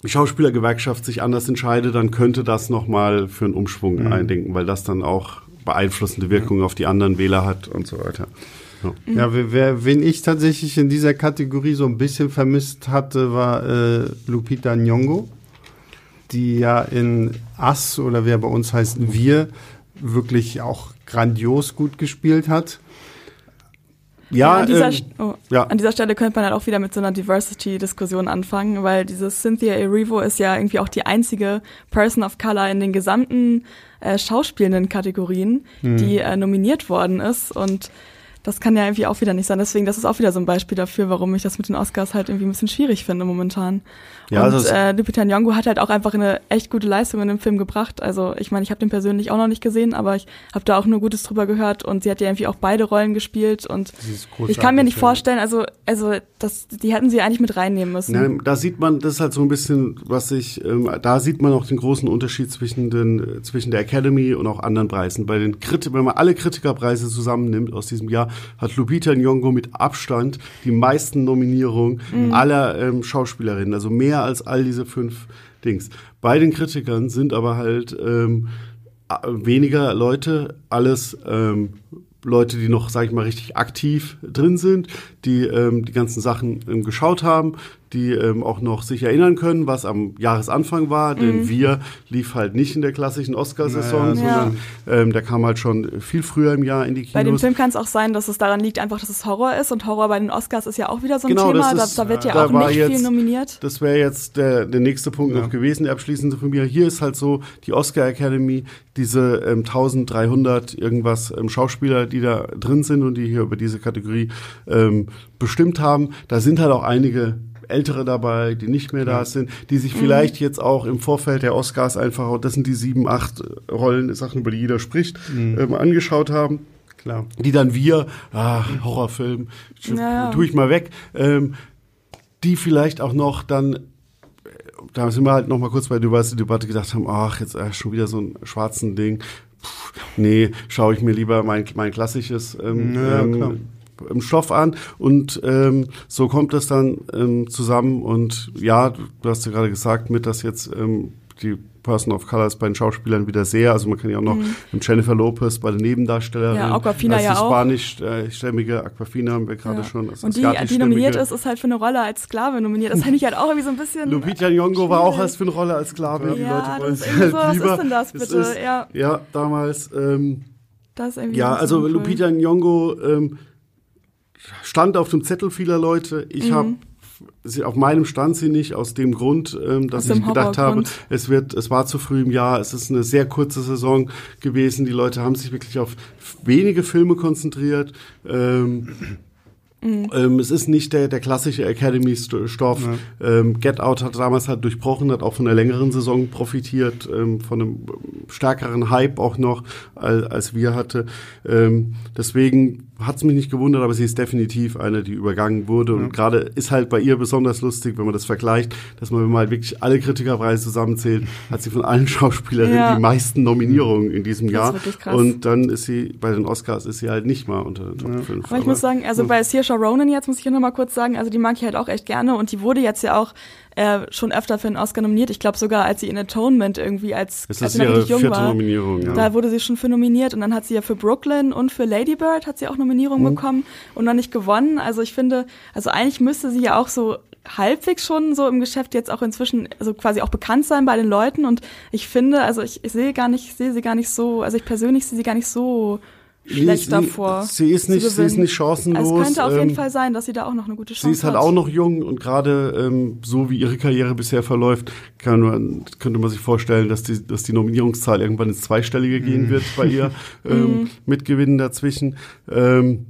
die Schauspielergewerkschaft sich anders entscheidet, dann könnte das nochmal für einen Umschwung mhm. eindenken, weil das dann auch beeinflussende Wirkungen ja. auf die anderen Wähler hat und so weiter. Ja, ja wer, wer, wen ich tatsächlich in dieser Kategorie so ein bisschen vermisst hatte, war äh, Lupita Nyong'o, die ja in Ass oder wer bei uns heißt Wir wirklich auch grandios gut gespielt hat. Ja, ja, an, dieser, ähm, oh, ja. an dieser Stelle könnte man halt auch wieder mit so einer Diversity-Diskussion anfangen, weil diese Cynthia Erivo ist ja irgendwie auch die einzige Person of Color in den gesamten äh, schauspielenden Kategorien, hm. die äh, nominiert worden ist und das kann ja irgendwie auch wieder nicht sein. Deswegen, das ist auch wieder so ein Beispiel dafür, warum ich das mit den Oscars halt irgendwie ein bisschen schwierig finde momentan. Ja, und äh, Lupita Nyong'o hat halt auch einfach eine echt gute Leistung in dem Film gebracht. Also ich meine, ich habe den persönlich auch noch nicht gesehen, aber ich habe da auch nur Gutes drüber gehört und sie hat ja irgendwie auch beide Rollen gespielt und ich kann mir nicht vorstellen, also also das, die hätten sie eigentlich mit reinnehmen müssen. Nein, da sieht man, das ist halt so ein bisschen, was ich, ähm, da sieht man auch den großen Unterschied zwischen den zwischen der Academy und auch anderen Preisen. Bei den Krit wenn man alle Kritikerpreise zusammennimmt aus diesem Jahr, hat Lupita Nyong'o mit Abstand die meisten Nominierungen mhm. aller ähm, Schauspielerinnen, also mehr als all diese fünf Dings. Bei den Kritikern sind aber halt ähm, weniger Leute, alles ähm, Leute, die noch, sag ich mal, richtig aktiv drin sind, die ähm, die ganzen Sachen ähm, geschaut haben, die ähm, auch noch sich erinnern können, was am Jahresanfang war, denn mhm. wir lief halt nicht in der klassischen Oscarsaison, naja. sondern ja. ähm, der kam halt schon viel früher im Jahr in die Kinos. Bei dem Film kann es auch sein, dass es daran liegt, einfach, dass es Horror ist und Horror bei den Oscars ist ja auch wieder so ein genau, Thema, ist, da, da, wird ja da auch nicht jetzt, viel nominiert. Das wäre jetzt der, der nächste Punkt ja. noch gewesen, der abschließende von mir. Hier ist halt so, die Oscar Academy, diese ähm, 1300 irgendwas ähm, Schauspieler, die da drin sind und die hier über diese Kategorie ähm, bestimmt haben, da sind halt auch einige Ältere dabei, die nicht mehr da sind, die sich mhm. vielleicht jetzt auch im Vorfeld der Oscars einfach, das sind die sieben, acht Rollen, Sachen, über die jeder spricht, mhm. ähm, angeschaut haben. Klar. Die dann wir, ah, Horrorfilm, naja. tue ich mal weg, ähm, die vielleicht auch noch dann da sind wir halt noch mal kurz bei der Debatte gedacht haben, ach, jetzt äh, schon wieder so ein schwarzen Ding. Puh, nee, schaue ich mir lieber mein, mein klassisches ähm, ja, ähm, im Stoff an und ähm, so kommt es dann ähm, zusammen und ja, du hast ja gerade gesagt, mit dass jetzt ähm, die Person of Color ist bei den Schauspielern wieder sehr, also man kann ja auch noch mhm. Jennifer Lopez bei den Nebendarstellerinnen. Ja, Aquafina ja auch. spanischstämmige Aquafina haben wir gerade ja. schon. Und die, die nominiert ist, ist halt für eine Rolle als Sklave nominiert. Das finde ich halt auch irgendwie so ein bisschen Lupita Nyong'o war auch als für eine Rolle als Sklave. Ja, die Leute wollen das ist halt so, was ist denn das bitte? Ist, ja. ja, damals ähm, das ist irgendwie ja, also Lupita Nyong'o ähm, stand auf dem Zettel vieler Leute. Ich mhm. habe auf meinem stand sie nicht aus dem Grund, ähm, dass ich gedacht habe, es wird, es war zu früh im Jahr, es ist eine sehr kurze Saison gewesen. Die Leute haben sich wirklich auf wenige Filme konzentriert. Ähm, Mhm. Ähm, es ist nicht der, der klassische Academy-Stoff. Ja. Ähm, Get Out hat damals halt durchbrochen, hat auch von einer längeren Saison profitiert, ähm, von einem stärkeren Hype auch noch, als, als wir hatte. Ähm, deswegen hat es mich nicht gewundert, aber sie ist definitiv eine, die übergangen wurde. Ja. Und gerade ist halt bei ihr besonders lustig, wenn man das vergleicht, dass man, wenn man halt wirklich alle Kritikerpreise zusammenzählt, hat sie von allen Schauspielerinnen ja. die meisten Nominierungen in diesem Jahr. Und dann ist sie bei den Oscars ist sie halt nicht mal unter den Top 5. Aber ich muss sagen, also bei Searshot Saoirse Ronan jetzt, muss ich ja noch mal kurz sagen, also die mag ich halt auch echt gerne und die wurde jetzt ja auch äh, schon öfter für einen Oscar nominiert. Ich glaube sogar, als sie in Atonement irgendwie als, Das als sie noch jung vierte war. Nominierung. Ja. Da wurde sie schon für nominiert und dann hat sie ja für Brooklyn und für Lady Bird hat sie auch Nominierungen Mhm. bekommen und noch nicht gewonnen. Also ich finde, also eigentlich müsste sie ja auch so halbwegs schon so im Geschäft jetzt auch inzwischen also quasi auch bekannt sein bei den Leuten und ich finde, also ich, ich sehe gar nicht, ich sehe sie gar nicht so, also ich persönlich sehe sie gar nicht so schlecht sie, davor. Sie ist nicht, sie ist nicht chancenlos. Also es könnte auf jeden ähm, Fall sein, dass sie da auch noch eine gute Chance Sie ist halt hat. auch noch jung und gerade ähm, so wie ihre Karriere bisher verläuft, kann man, könnte man sich vorstellen, dass die, dass die Nominierungszahl irgendwann ins Zweistellige gehen wird bei ihr, ähm, mit Gewinnen dazwischen. Ähm,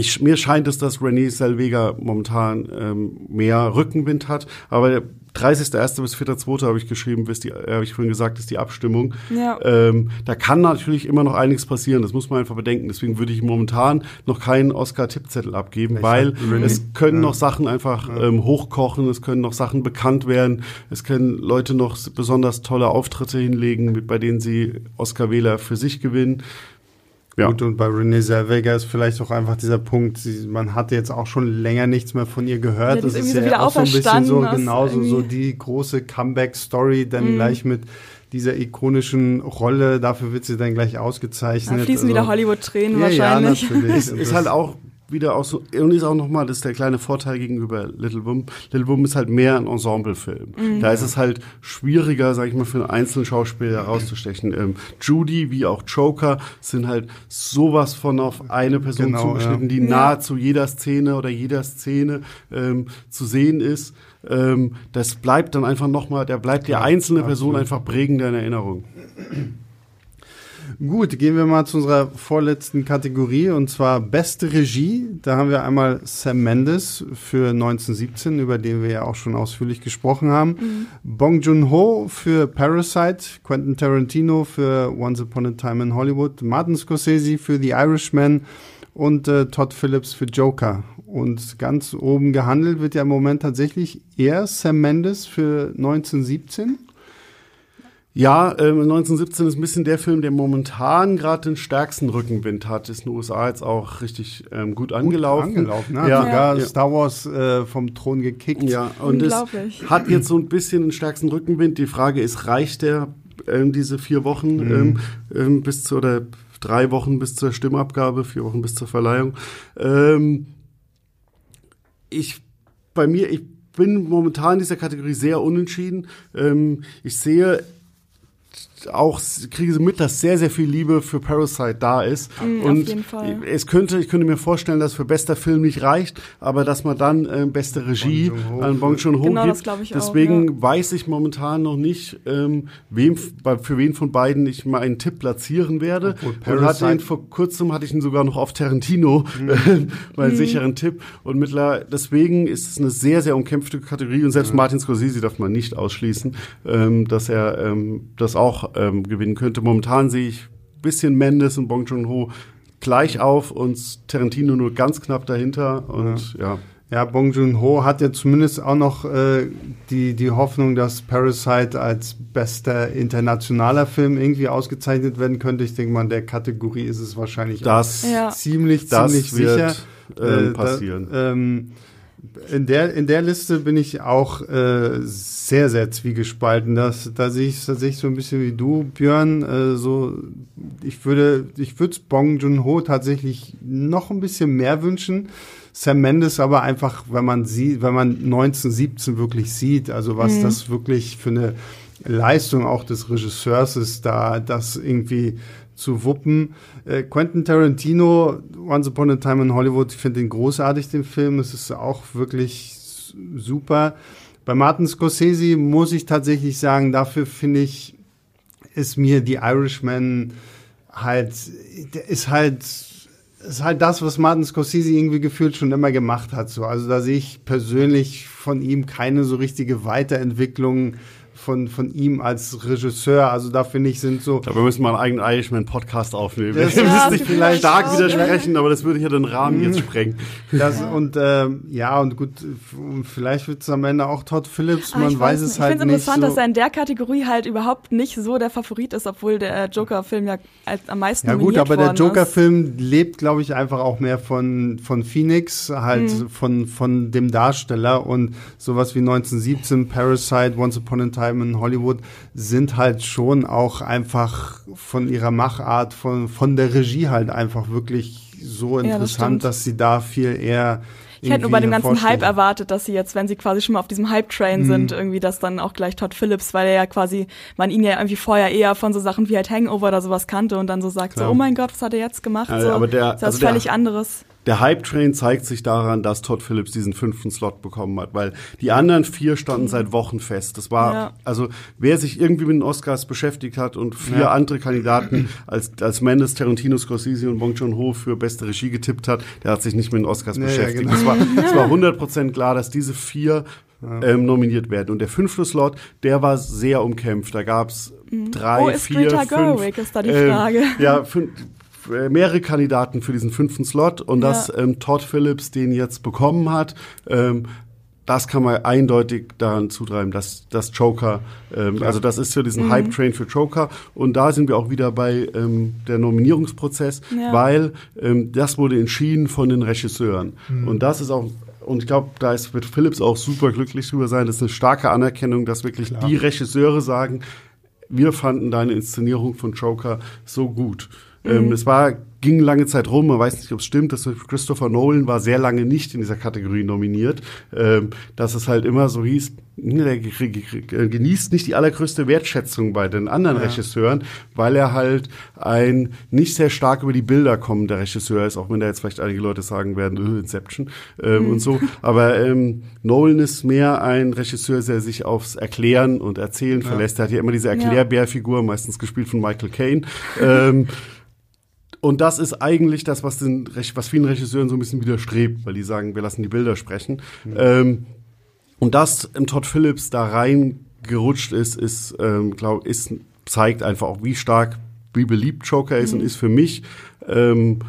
ich, mir scheint es, dass Renée Selweger momentan ähm, mehr Rückenwind hat, aber der 30.01. bis 4.02. habe ich geschrieben, bis die, äh, habe ich vorhin gesagt, ist die Abstimmung. Ja. Ähm, da kann natürlich immer noch einiges passieren, das muss man einfach bedenken. Deswegen würde ich momentan noch keinen Oscar-Tippzettel abgeben, Vielleicht weil es können Ja. noch Sachen einfach ähm, hochkochen, es können noch Sachen bekannt werden, es können Leute noch besonders tolle Auftritte hinlegen, mit, bei denen sie Oscar-Wähler für sich gewinnen. Ja. Gut, und bei Renée Zellweger ist vielleicht auch einfach dieser Punkt, sie, man hatte jetzt auch schon länger nichts mehr von ihr gehört. Ja, das ist ist irgendwie so ja wieder auch so ein bisschen so aus genauso so die große Comeback-Story, dann gleich mit dieser ikonischen Rolle, dafür wird sie dann gleich ausgezeichnet. Da fließen wieder Also- Hollywood-Tränen ja, wahrscheinlich. Ja, natürlich. ist, halt auch wieder auch so, und ist auch nochmal, das ist der kleine Vorteil gegenüber Little Women. Little Women ist halt mehr ein Ensemblefilm. Mhm. Da ist es halt schwieriger, sag ich mal, für einen einzelnen Schauspieler herauszustechen. Ähm, Judy wie auch Joker sind halt sowas von auf eine Person Genau, zugeschnitten, die Ja. nahezu jeder Szene oder jeder Szene ähm, zu sehen ist. Ähm, das bleibt dann einfach nochmal, der bleibt der einzelne Person absolut. einfach prägender in Erinnerung. Gut, gehen wir mal zu unserer vorletzten Kategorie und zwar beste Regie. Da haben wir einmal Sam Mendes für 1917, über den wir ja auch schon ausführlich gesprochen haben. Bong Joon-ho für Parasite, Quentin Tarantino für Once Upon a Time in Hollywood, Martin Scorsese für The Irishman und äh, Todd Phillips für Joker. Und ganz oben gehandelt wird ja im Moment tatsächlich eher Sam Mendes für 1917. Ja, ähm, 1917 ist ein bisschen der Film, der momentan gerade den stärksten Rückenwind hat. Ist in den USA jetzt auch richtig ähm, gut angelaufen. Angelaufen, ne? Ja, Sogar ja. Star Wars äh, vom Thron gekickt. Ja, und es Unglaublich. hat jetzt so ein bisschen den stärksten Rückenwind. Die Frage ist, reicht der ähm, diese vier Wochen Mhm. ähm, ähm, bis zu oder drei Wochen bis zur Stimmabgabe, vier Wochen bis zur Verleihung? Ähm, ich bei mir, ich bin momentan in dieser Kategorie sehr unentschieden. Ähm, ich sehe auch kriege sie mit, dass sehr, sehr viel Liebe für Parasite da ist. Mhm, auf und jeden Fall. es könnte, ich könnte mir vorstellen, dass für bester Film nicht reicht, aber dass man dann äh, beste Regie an Bong Joon-ho Genau, das gibt. glaub ich auch, Deswegen weiß ich momentan noch nicht, ähm, wem, für wen von beiden ich mal einen Tipp platzieren werde. Und hatte ihn Parasite- Mhm. vor kurzem hatte ich ihn sogar noch auf Tarantino, äh, meinen sicheren Tipp. Und mittlerweile, deswegen ist es eine sehr, sehr umkämpfte Kategorie und selbst Martin Scorsese darf man nicht ausschließen, ähm, dass er ähm, das auch ähm, gewinnen könnte. Momentan sehe ich ein bisschen Mendes und Bong Joon-ho gleich auf und Tarantino nur ganz knapp dahinter und ja. Ja, Bong Joon-ho hat ja zumindest auch noch äh, die, die Hoffnung, dass Parasite als bester internationaler Film irgendwie ausgezeichnet werden könnte. Ich denke mal, in der Kategorie ist es wahrscheinlich Das, auch Ja. ziemlich, das ziemlich wird sicher. ähm, Äh, passieren. Da, ähm, in, der, in der Liste bin ich auch äh, sehr, sehr zwiegespalten. Das, da sehe ich es tatsächlich so ein bisschen wie du, Björn. Äh, so, ich würde ich würde es Bong Joon-ho tatsächlich noch ein bisschen mehr wünschen. Sam Mendes aber einfach, wenn man sieht, wenn man 1917 wirklich sieht, also was das wirklich für eine Leistung auch des Regisseurs ist, da das irgendwie zu wuppen. Äh, Quentin Tarantino, Once Upon a Time in Hollywood, ich finde den großartig, den Film. Es ist auch wirklich super. Bei Martin Scorsese muss ich tatsächlich sagen, dafür finde ich, ist mir die Irishman halt, ist halt, ist halt das, was Martin Scorsese irgendwie gefühlt schon immer gemacht hat. So. Also da sehe ich persönlich von ihm keine so richtige Weiterentwicklung von, von ihm als Regisseur. Also da finde ich, sind so. Wir müssen mal einen eigenen Irishman-Podcast aufnehmen. Das wir ja, müssen nicht vielleicht stark auch. widersprechen, aber das würde ja den Rahmen jetzt sprengen. Das, Und ähm, ja, und gut, vielleicht wird es am Ende auch Todd Phillips, Aber man ich weiß nicht. es halt Ich finde nicht. es interessant, so. dass er in der Kategorie halt überhaupt nicht so der Favorit ist, obwohl der Joker-Film ja als, am meisten Ja gut, aber der. Joker-Film lebt, glaube ich, einfach auch mehr von, von Phoenix, halt Mhm. von, von dem Darsteller und sowas wie 1917, Parasite, Once Upon a Time in Hollywood sind halt schon auch einfach von ihrer Machart, von, von der Regie halt einfach wirklich so Ja, das interessant, dass sie da viel eher Ich hätte nur bei dem ganzen Hype erwartet, dass sie jetzt, wenn sie quasi schon mal auf diesem Hype-Train Mhm. sind, irgendwie das dann auch gleich Todd Phillips, weil er ja quasi, man ihn ja irgendwie vorher eher von so Sachen wie halt Hangover oder sowas kannte und dann so sagt, Klar. so, oh mein Gott, was hat er jetzt gemacht? Ja, so, aber der- das ist also der- völlig anderes. Der Hype-Train zeigt sich daran, dass Todd Phillips diesen fünften Slot bekommen hat, weil die anderen vier standen seit Wochen fest. Das war, Ja. also wer sich irgendwie mit den Oscars beschäftigt hat und vier Ja. andere Kandidaten als, als Mendes, Tarantino, Scorsese und Bong Joon-ho für beste Regie getippt hat, der hat sich nicht mit den Oscars Ja, ja, beschäftigt. genau. Es war, es war 100% klar, dass diese vier ähm, nominiert werden. Und der fünfte Slot, der war sehr umkämpft. Da gab's drei, Oh, ist vier, Greta fünf, Gerwig, ist da die ähm, Frage. Ja, fünf, mehrere Kandidaten für diesen fünften Slot und Ja. dass ähm, Todd Phillips den jetzt bekommen hat, ähm, das kann man eindeutig daran zutreiben, dass das Joker, ähm, also das ist für diesen Mhm. Hype-Train für Joker und da sind wir auch wieder bei ähm, der Nominierungsprozess, Ja. weil ähm, das wurde entschieden von den Regisseuren Mhm. und das ist auch und ich glaube, da ist, wird Phillips auch super glücklich drüber sein. Das ist eine starke Anerkennung, dass wirklich die Regisseure sagen, wir fanden deine Inszenierung von Joker so gut. Ähm, es war, ging lange Zeit rum, man weiß nicht, ob es stimmt, dass Christopher Nolan war sehr lange nicht in dieser Kategorie nominiert, ähm, dass es halt immer so hieß, ne, der ge- genießt nicht die allergrößte Wertschätzung bei den anderen Regisseuren, weil er halt ein nicht sehr stark über die Bilder kommender Regisseur ist, auch wenn da jetzt vielleicht einige Leute sagen werden, äh, Inception ähm, und so. Aber ähm, Nolan ist mehr ein Regisseur, der sich aufs Erklären und Erzählen verlässt. Er hat ja immer diese Erklärbärfigur, meistens gespielt von Michael Caine. ähm, und das ist eigentlich das, was, den, was vielen Regisseuren so ein bisschen widerstrebt, weil die sagen, wir lassen die Bilder sprechen. Ähm, und dass im Todd Phillips da reingerutscht ist, ist, ähm, glaub, ist, zeigt einfach auch, wie stark, wie beliebt Joker ist und ist für mich. Ähm,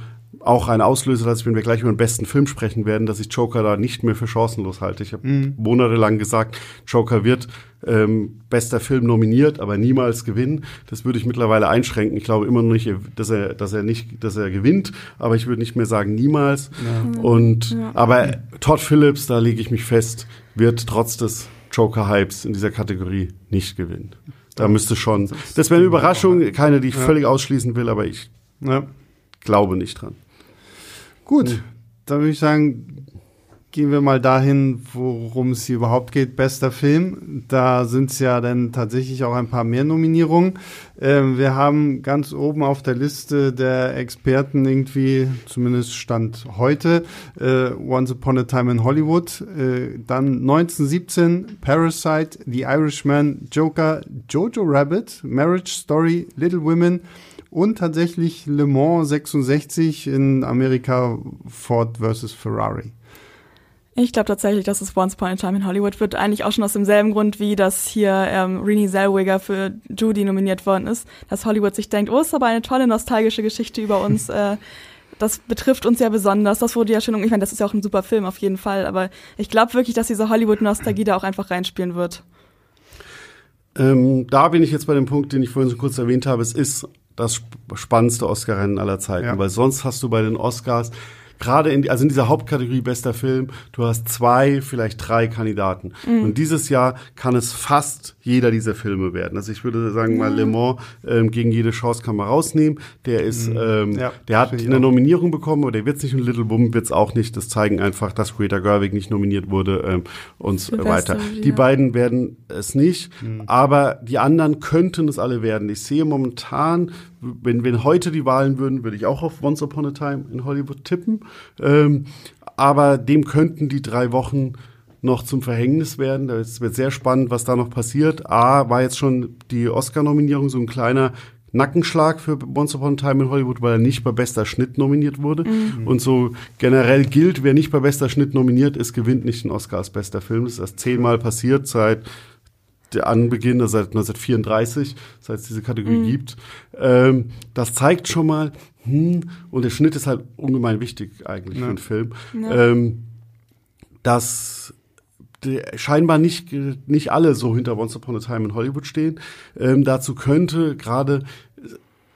auch ein Auslöser, dass ich, wenn wir gleich über den besten Film sprechen werden, dass ich Joker da nicht mehr für chancenlos halte. Ich habe monatelang gesagt, Joker wird ähm, bester Film nominiert, aber niemals gewinnen. Das würde ich mittlerweile einschränken. Ich glaube immer noch nicht, dass er, dass er nicht, dass er gewinnt, aber ich würde nicht mehr sagen niemals. Und aber Todd Phillips, da lege ich mich fest, wird trotz des Joker-Hypes in dieser Kategorie nicht gewinnen. Da müsste schon. Das wäre eine Überraschung, keine, die ich völlig ausschließen will, aber ich Ja. glaube nicht dran. Gut, dann würde ich sagen, gehen wir mal dahin, worum es hier überhaupt geht. Bester Film. Da sind es ja dann tatsächlich auch ein paar mehr Nominierungen. Ähm, wir haben ganz oben auf der Liste der Experten irgendwie, zumindest Stand heute, äh, Once Upon a Time in Hollywood. Äh, dann 1917, Parasite, The Irishman, Joker, Jojo Rabbit, Marriage Story, Little Women und tatsächlich Le Mans 66 in Amerika Ford versus Ferrari. Ich glaube tatsächlich, dass es Once Upon a Time in Hollywood wird. Eigentlich auch schon aus demselben Grund, wie dass hier ähm, Renée Zellweger für Judy nominiert worden ist. Dass Hollywood sich denkt, oh, ist aber eine tolle nostalgische Geschichte über uns. äh, das betrifft uns ja besonders. Das wurde ja schon, ich meine, das ist ja auch ein super Film auf jeden Fall. Aber ich glaube wirklich, dass diese Hollywood-Nostalgie da auch einfach reinspielen wird. Ähm, da bin ich jetzt bei dem Punkt, den ich vorhin so kurz erwähnt habe. Es ist das sp- spannendste Oscar-Rennen aller Zeiten, Ja. weil sonst hast du bei den Oscars gerade in, also in dieser Hauptkategorie bester Film, du hast zwei, vielleicht drei Kandidaten. Und dieses Jahr kann es fast jeder dieser Filme werden. Also ich würde sagen mal Le Mans ähm, gegen jede Chance kann man rausnehmen. Der ist, ähm, Ja, der hat eine auch. Nominierung bekommen, aber der wird nicht und Little Woman wird's auch nicht. Das zeigen einfach, dass Greta Gerwig nicht nominiert wurde ähm, und so weiter. ja. Die beiden werden es nicht, Mhm. aber die anderen könnten es alle werden. Ich sehe momentan, wenn, wenn heute die Wahlen würden, würde ich auch auf Once Upon a Time in Hollywood tippen. Ähm, aber dem könnten die drei Wochen noch zum Verhängnis werden. Es wird sehr spannend, was da noch passiert. A, war jetzt schon die Oscar-Nominierung so ein kleiner Nackenschlag für Once Upon a Time in Hollywood, weil er nicht bei bester Schnitt nominiert wurde. Und so generell gilt, wer nicht bei bester Schnitt nominiert ist, gewinnt nicht den Oscar als bester Film. Das ist erst zehnmal passiert seit der Anbeginn, also seit 1934, seit es diese Kategorie gibt. Ähm, das zeigt schon mal, hm, und der Schnitt ist halt ungemein wichtig eigentlich für einen Film, ähm, dass scheinbar nicht, nicht alle so hinter Once Upon a Time in Hollywood stehen. Ähm, dazu könnte gerade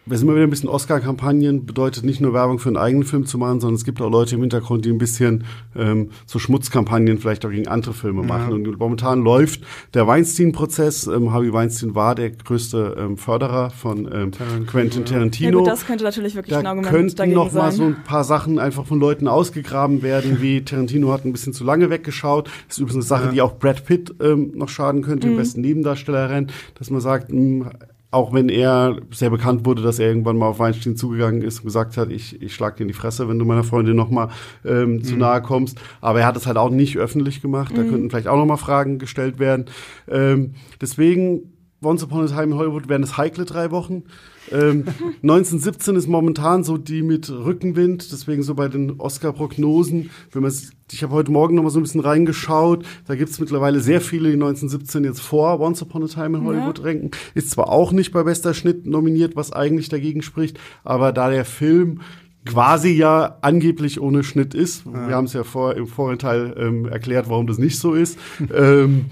wir sind mal wieder ein bisschen Oscar-Kampagnen, bedeutet nicht nur Werbung für einen eigenen Film zu machen, sondern es gibt auch Leute im Hintergrund, die ein bisschen ähm, so Schmutzkampagnen vielleicht auch gegen andere Filme machen. Und momentan läuft der Weinstein-Prozess. Ähm, Harvey Weinstein war der größte ähm, Förderer von ähm, Quentin Ja Tarantino. gut, das könnte natürlich wirklich ein Da Argument könnten dagegen noch mal sein. so ein paar Sachen einfach von Leuten ausgegraben werden, wie Tarantino hat ein bisschen zu lange weggeschaut. Das ist übrigens eine Sache, die auch Brad Pitt ähm, noch schaden könnte, Mhm. im besten Nebendarsteller rennt, dass man sagt, mh, auch wenn er sehr bekannt wurde, dass er irgendwann mal auf Weinstein zugegangen ist und gesagt hat, ich, ich schlag dir in die Fresse, wenn du meiner Freundin noch mal ähm, Mhm. zu nahe kommst. Aber er hat es halt auch nicht öffentlich gemacht. Da könnten vielleicht auch noch mal Fragen gestellt werden. Ähm, deswegen Once Upon a Time in Hollywood werden es heikle drei Wochen. Ähm, 1917 ist momentan so die mit Rückenwind, deswegen so bei den Oscar-Prognosen. Wenn man ich habe heute Morgen noch mal so ein bisschen reingeschaut, da gibt es mittlerweile sehr viele, die 1917 jetzt vor Once Upon a Time in Hollywood ranken. Ist zwar auch nicht bei bester Schnitt nominiert, was eigentlich dagegen spricht, aber da der Film quasi ja angeblich ohne Schnitt ist. Wir haben es ja vor, im vorigen Teil ähm, erklärt, warum das nicht so ist. ähm,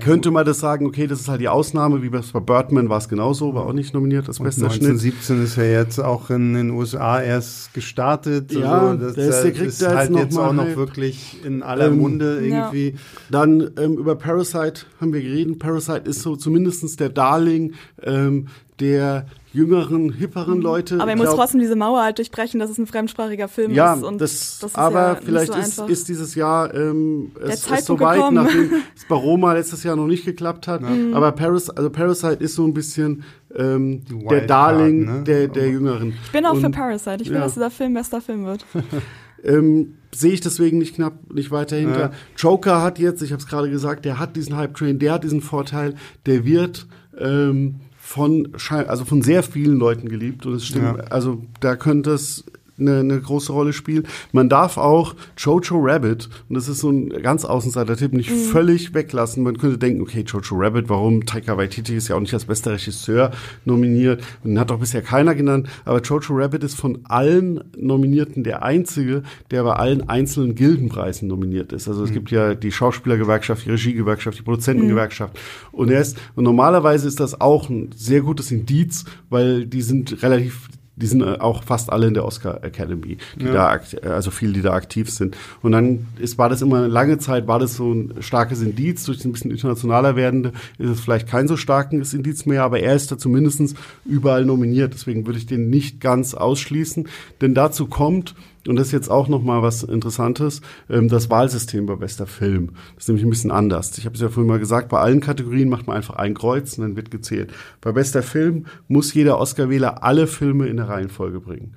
könnte man das sagen, okay, das ist halt die Ausnahme, wie bei Birdman war es genauso, war auch nicht nominiert als bester Schnitt. 1917 ist ja jetzt auch in den USA erst gestartet. Ja, also das, der ist- der das kriegt ist jetzt halt jetzt mal auch noch wirklich in aller Ähm, Munde Ja. irgendwie. Dann ähm, über Parasite haben wir geredet. Parasite ist so zumindestens der Darling ähm, der jüngeren, hipperen Leute. Aber er muss trotzdem diese Mauer halt durchbrechen, dass es ein fremdsprachiger Film Ja, ist. Und das, das ist aber ja vielleicht so ist, ist dieses Jahr ähm, es ist Zeitpunkt soweit, gekommen. nachdem es bei Roma letztes Jahr noch nicht geklappt hat. Aber Paris, also Parasite ist so ein bisschen ähm, der Darling ne? der, der Jüngeren. ich bin auch für Und, Parasite. Ich will, ja. dass dieser Film bester Film wird. Ähm, Sehe ich deswegen nicht knapp, nicht weiter hinter. Ja. Joker hat jetzt, ich habe es gerade gesagt, der hat diesen Hype-Train, der hat diesen Vorteil, der wird ähm, von, also von sehr vielen Leuten geliebt und es stimmt, Ja. also da könnte es eine, eine große Rolle spielen. Man darf auch Jojo Rabbit, und das ist so ein ganz Außenseiter-Tipp, nicht völlig weglassen. Man könnte denken, okay, Jojo Rabbit, warum? Taika Waititi ist ja auch nicht als bester Regisseur nominiert und hat auch bisher keiner genannt. Aber Jojo Rabbit ist von allen Nominierten der einzige, der bei allen einzelnen Gildenpreisen nominiert ist. Also es gibt ja die Schauspielergewerkschaft, die Regiegewerkschaft, die Produzentengewerkschaft. Und er ist, und normalerweise ist das auch ein sehr gutes Indiz, weil die sind relativ die sind äh, auch fast alle in der Oscar Academy, die da akt- also viele, die da aktiv sind. Und dann ist, war das immer eine lange Zeit, war das so ein starkes Indiz. Durch ein bisschen internationaler werdende ist es vielleicht kein so starkes Indiz mehr, aber er ist da zumindest überall nominiert. Deswegen würde ich den nicht ganz ausschließen. Denn dazu kommt, und das ist jetzt auch noch mal was Interessantes, ähm, das Wahlsystem bei bester Film. Das ist nämlich ein bisschen anders. Ich habe es ja vorhin mal gesagt, bei allen Kategorien macht man einfach ein Kreuz und dann wird gezählt. Bei bester Film muss jeder Oscar-Wähler alle Filme in der Reihenfolge bringen.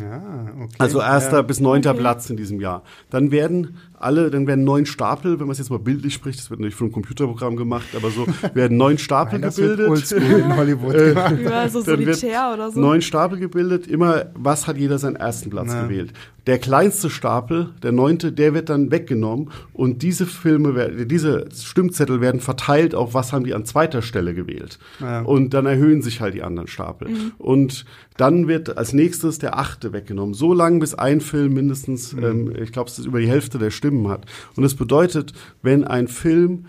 Ja, okay. Also erster ja. bis neunter Okay. Platz in diesem Jahr. Dann werden alle, dann werden neun Stapel, wenn man es jetzt mal bildlich spricht, das wird natürlich von einem Computerprogramm gemacht, aber so werden neun Stapel Das wird gebildet. oldschool in Hollywood gemacht. Über so solitär oder so. Neun Stapel gebildet, immer, was hat jeder seinen ersten Platz Ja. gewählt. Der kleinste Stapel, der neunte, der wird dann weggenommen und diese Filme, werden, diese Stimmzettel werden verteilt auf was haben die an zweiter Stelle gewählt. Ja. Und dann erhöhen sich halt die anderen Stapel. Und dann wird als nächstes der achte weggenommen. So lange, bis ein Film mindestens, ähm, ich glaube, es ist über die Hälfte der Stimmen hat. Und das bedeutet, wenn ein Film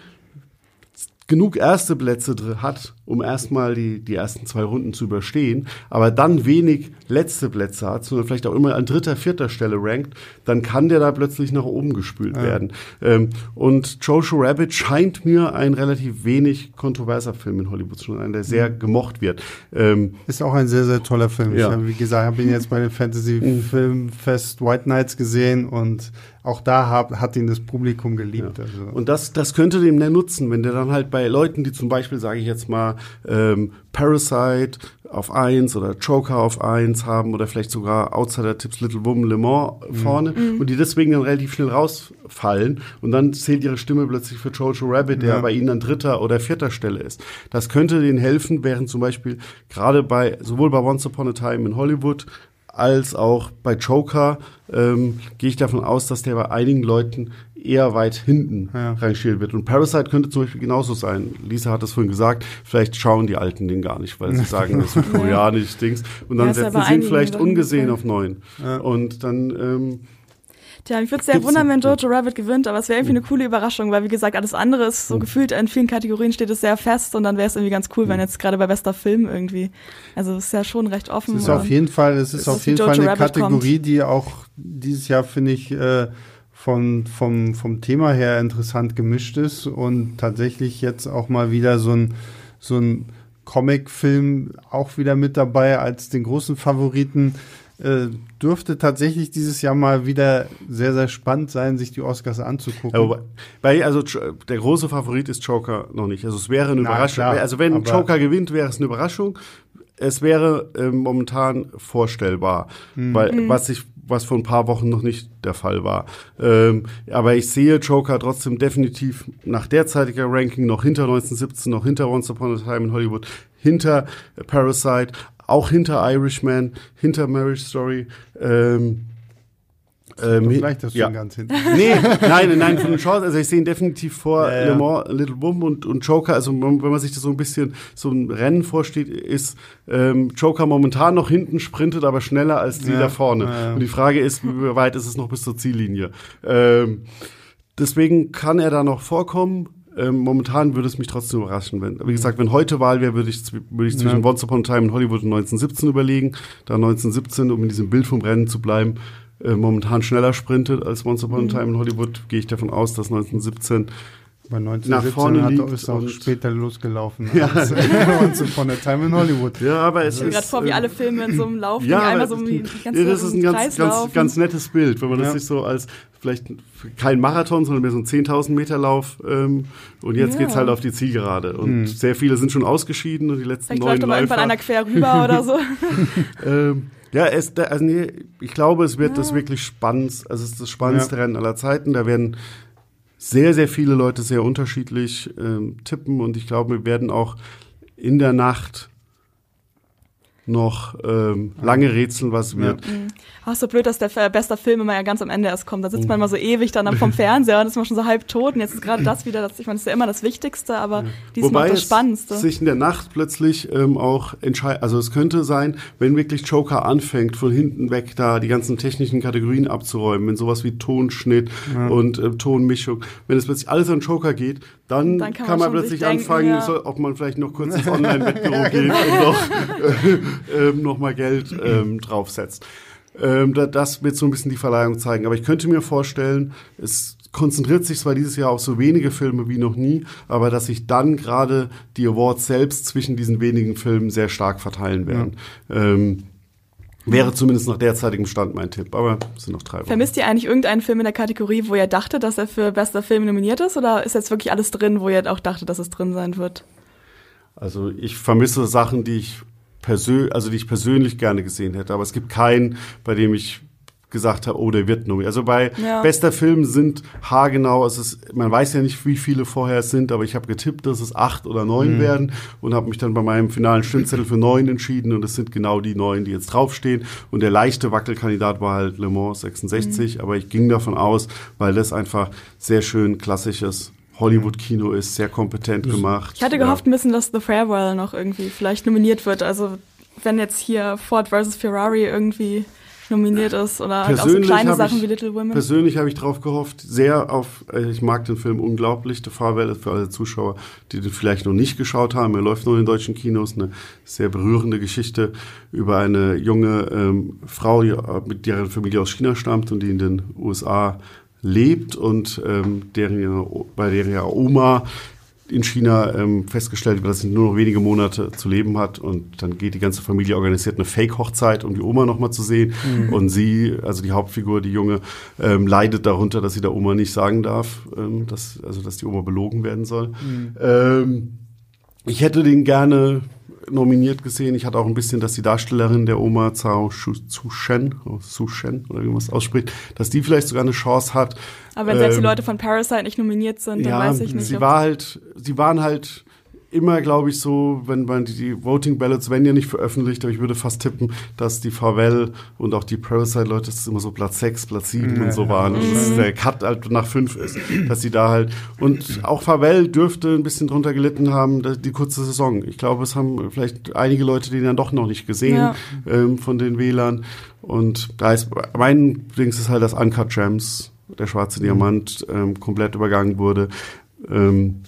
genug erste Plätze hat, um erstmal die, die ersten zwei Runden zu überstehen, aber dann wenig letzte Plätze hat, sondern vielleicht auch immer an dritter, vierter Stelle rankt, dann kann der da plötzlich nach oben gespült werden. Ähm, und Jojo Rabbit scheint mir ein relativ wenig kontroverser Film in Hollywood zu sein, der sehr gemocht wird. Ähm, Ist auch ein sehr, sehr toller Film. Ja. Ich habe, wie gesagt, habe ihn jetzt bei dem Fantasy Filmfest White Nights gesehen und auch da hab, hat ihn das Publikum geliebt. Also. Und das, das könnte dem der nutzen, wenn der dann halt bei Leuten, die zum Beispiel, sage ich jetzt mal, ähm, Parasite auf eins oder Joker auf eins haben oder vielleicht sogar Outsider-Tipps Little Woman Le Mans vorne und die deswegen dann relativ schnell rausfallen und dann zählt ihre Stimme plötzlich für Jojo Rabbit, der Ja. bei ihnen an dritter oder vierter Stelle ist. Das könnte denen helfen, während zum Beispiel gerade bei, sowohl bei Once Upon a Time in Hollywood als auch bei Joker ähm, gehe ich davon aus, dass der bei einigen Leuten eher weit hinten ja. reingestellt wird. Und Parasite könnte zum Beispiel genauso sein. Lisa hat das vorhin gesagt, vielleicht schauen die Alten den gar nicht, weil sie sagen, das ist koreanisch Dings. Und dann ja, setzen sie ihn vielleicht ungesehen auf neun. Ja. Und dann ähm, Tja, ich würde es sehr wundern, wenn Jojo Rabbit gewinnt, aber es wäre irgendwie eine coole Überraschung, weil wie gesagt, alles andere ist so mhm. gefühlt in vielen Kategorien steht es sehr fest und dann wäre es irgendwie ganz cool, wenn mhm. jetzt gerade bei bester Film irgendwie. Also es ist ja schon recht offen. Es ist auf jeden Fall, es ist auf jeden Fall eine Rabbit Kategorie, kommt. die auch dieses Jahr finde ich äh, von, vom, vom Thema her interessant gemischt ist und tatsächlich jetzt auch mal wieder so ein, so ein Comic-Film auch wieder mit dabei als den großen Favoriten äh, dürfte tatsächlich dieses Jahr mal wieder sehr, sehr spannend sein, sich die Oscars anzugucken. Ja, weil, also der große Favorit ist Joker noch nicht. Also es wäre eine Na, Überraschung. Klar, also wenn Joker gewinnt, wäre es eine Überraschung. Es wäre äh, momentan vorstellbar, mhm. weil mhm. was ich was vor ein paar Wochen noch nicht der Fall war. Ähm, aber ich sehe Joker trotzdem definitiv nach derzeitiger Ranking noch hinter 1917, noch hinter Once Upon a Time in Hollywood, hinter Parasite, auch hinter Irishman, hinter Marriage Story. Ähm, ähm, vielleicht das ja. schon ganz hinten. Nee, nein, nein, von den Chancen. Also ich sehe ihn definitiv vor ja, ja. Le Mans, Little Boom und, und Joker. Also wenn man sich das so ein bisschen so ein Rennen vorsteht, ist ähm, Joker momentan noch hinten, sprintet aber schneller als die ja, da vorne. Und die Frage ist, wie weit ist es noch bis zur Ziellinie? Ähm, deswegen kann er da noch vorkommen. Ähm, momentan würde es mich trotzdem überraschen, wenn, wie gesagt, wenn heute Wahl wäre, würde ich, würde ich zwischen ja. Once Upon a Time in Hollywood und 1917 überlegen. Da 1917, um in diesem Bild vom Rennen zu bleiben, äh, momentan schneller sprintet als Once Upon a mhm. Time in Hollywood, gehe ich davon aus, dass 1917 bei 1917 hat, er ist auch später losgelaufen ja. als Once Upon a Time in Hollywood. Ja, aber es ich ist... gerade vor, wie alle Filme in so einem Lauf, ja, einmal so um die ganze Das ist ein ganz, ganz, ganz nettes Bild, wenn man ja. das sich so als vielleicht kein Marathon, sondern mehr so ein 10.000 Meter Lauf ähm, und jetzt ja. geht's halt auf die Zielgerade und hm. sehr viele sind schon ausgeschieden und die letzten vielleicht neun läuft aber irgendwann einer quer rüber oder so. ähm, ja, es, also nee, ich glaube, es wird ja. das wirklich spannend. Also es ist das spannendste ja. Rennen aller Zeiten. Da werden sehr, sehr viele Leute sehr unterschiedlich ähm, tippen. Und ich glaube, wir werden auch in der Nacht noch ähm, lange rätseln, was wird. Ja. Mhm. Ach, so blöd, dass der beste Film immer ja ganz am Ende erst kommt. Da sitzt man immer so ewig dann vom Fernseher und ist man schon so halb tot. Und jetzt ist gerade das wieder, das, ich meine, das ist ja immer das Wichtigste, aber ja. diesmal Wobei das Spannendste. Es sich in der Nacht plötzlich ähm, auch entscheidet. Also es könnte sein, wenn wirklich Joker anfängt, von hinten weg da die ganzen technischen Kategorien abzuräumen, wenn sowas wie Tonschnitt ja. und äh, Tonmischung, wenn es plötzlich alles an Joker geht, dann, dann kann, man, kann man plötzlich denken, anfangen, ja. so, ob man vielleicht noch kurz ins Online-Wettbüro geht und noch, äh, äh, noch mal Geld ähm, draufsetzt. Ähm, das wird so ein bisschen die Verleihung zeigen. Aber ich könnte mir vorstellen, es konzentriert sich zwar dieses Jahr auf so wenige Filme wie noch nie, aber dass sich dann gerade die Awards selbst zwischen diesen wenigen Filmen sehr stark verteilen werden. Ja. Ähm, Wäre zumindest nach derzeitigem Stand mein Tipp, aber es sind noch drei Wochen. Vermisst ihr eigentlich irgendeinen Film in der Kategorie, wo ihr dachtet, dass er für bester Film nominiert ist, oder ist jetzt wirklich alles drin, wo ihr auch dachtet, dass es drin sein wird? Also ich vermisse Sachen, die ich persönlich, also die ich persönlich gerne gesehen hätte. Aber es gibt keinen, bei dem ich gesagt habe, oh, der wird nominiert. Also bei ja. bester Film sind haargenau, es ist, man weiß ja nicht, wie viele vorher es sind, aber ich habe getippt, dass es acht oder neun mhm. werden und habe mich dann bei meinem finalen Stimmzettel für neun entschieden und es sind genau die neun, die jetzt draufstehen. Und der leichte Wackelkandidat war halt Le Mans 66, mhm. aber ich ging davon aus, weil das einfach sehr schön klassisches Hollywood-Kino ist, sehr kompetent gemacht. Ich hatte gehofft ein bisschen, dass The Farewell noch irgendwie vielleicht nominiert wird. Also wenn jetzt hier Ford vs. Ferrari irgendwie nominiert ist oder halt auch so kleine Sachen ich, wie Little Women. Persönlich habe ich drauf gehofft, sehr auf, äh, ich mag den Film unglaublich, The Farewell für alle Zuschauer, die den vielleicht noch nicht geschaut haben. Er läuft noch in deutschen Kinos, eine sehr berührende Geschichte über eine junge ähm, Frau, die, mit deren Familie aus China stammt und die in den USA lebt und ähm, deren, bei ja Oma in China ähm, festgestellt wird, dass sie nur noch wenige Monate zu leben hat und dann geht die ganze Familie organisiert eine Fake-Hochzeit, um die Oma nochmal zu sehen mhm. und sie, also die Hauptfigur, die Junge, ähm, leidet darunter, dass sie der Oma nicht sagen darf, ähm, dass, also dass die Oma belogen werden soll. Mhm. Ähm, ich hätte den gerne nominiert gesehen. Ich hatte auch ein bisschen, dass die Darstellerin der Oma Zhao Zushen, oh, Zushen oder wie man es ausspricht, dass die vielleicht sogar eine Chance hat. Aber wenn selbst ähm, die Leute von Parasite nicht nominiert sind, dann ja, weiß ich nicht. Sie war halt, sie waren halt immer, glaube ich, so, wenn man die, Voting Ballots werden ja nicht veröffentlicht, aber ich würde fast tippen, dass die Favell und auch die Parasite-Leute, das ist immer so Platz 6, Platz 7 ja, und so waren. Und dass der Cut halt nach 5 ist. Dass sie da halt. Und auch Favell dürfte ein bisschen drunter gelitten haben, die kurze Saison. Ich glaube, es haben vielleicht einige Leute den dann doch noch nicht gesehen ja. ähm, von den Wählern. Und da ist mein Dings ist halt, dass Uncut Gems, der schwarze Diamant, ähm, komplett übergangen wurde. Ähm,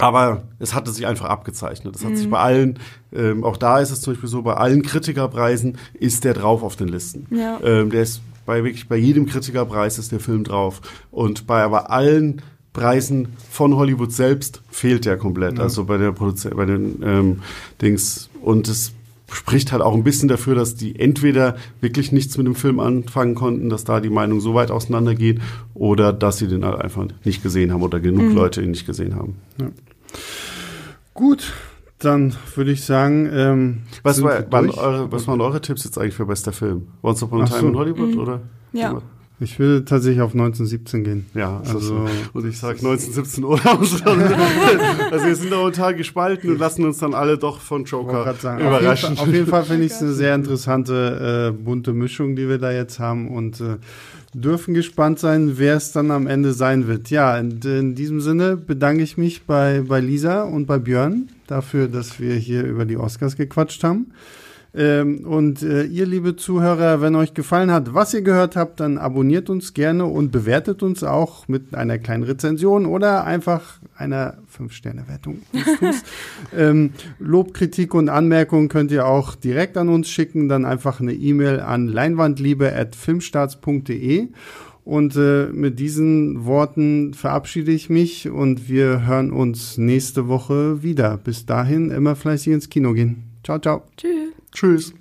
aber es hatte sich einfach abgezeichnet. Es hat mhm. sich bei allen, ähm, auch da ist es zum Beispiel so, bei allen Kritikerpreisen ist der drauf auf den Listen. Ja. Ähm, der ist bei wirklich bei jedem Kritikerpreis ist der Film drauf. Und bei aber allen Preisen von Hollywood selbst fehlt der komplett. Ja. Also bei der Produzent, bei den ähm, Dings. Und es spricht halt auch ein bisschen dafür, dass die entweder wirklich nichts mit dem Film anfangen konnten, dass da die Meinung so weit auseinandergeht, oder dass sie den halt einfach nicht gesehen haben oder genug mhm. Leute ihn nicht gesehen haben. Ja. Gut, dann würde ich sagen, ähm, was, war, waren eure, was waren eure Tipps jetzt eigentlich für bester Film? Once Upon a Time so. in Hollywood mhm. oder? Ja. Ich würde tatsächlich auf 1917 gehen. Ja, also und ich sage 1917 oder Also wir sind da total gespalten und lassen uns dann alle doch von Joker sagen, überraschen. Auf jeden Fall, Fall finde ich es eine sehr interessante äh, bunte Mischung, die wir da jetzt haben und äh, dürfen gespannt sein, wer es dann am Ende sein wird. Ja, in, in diesem Sinne bedanke ich mich bei bei Lisa und bei Björn dafür, dass wir hier über die Oscars gequatscht haben. Ähm, und äh, ihr, liebe Zuhörer, wenn euch gefallen hat, was ihr gehört habt, dann abonniert uns gerne und bewertet uns auch mit einer kleinen Rezension oder einfach einer 5-Sterne-Wertung. ähm, Lob, Kritik und Anmerkungen könnt ihr auch direkt an uns schicken. Dann einfach eine E-Mail an leinwandliebe.filmstarts.de. Und äh, mit diesen Worten verabschiede ich mich und wir hören uns nächste Woche wieder. Bis dahin immer fleißig ins Kino gehen. Ciao, ciao. Tschüss. Tschüss.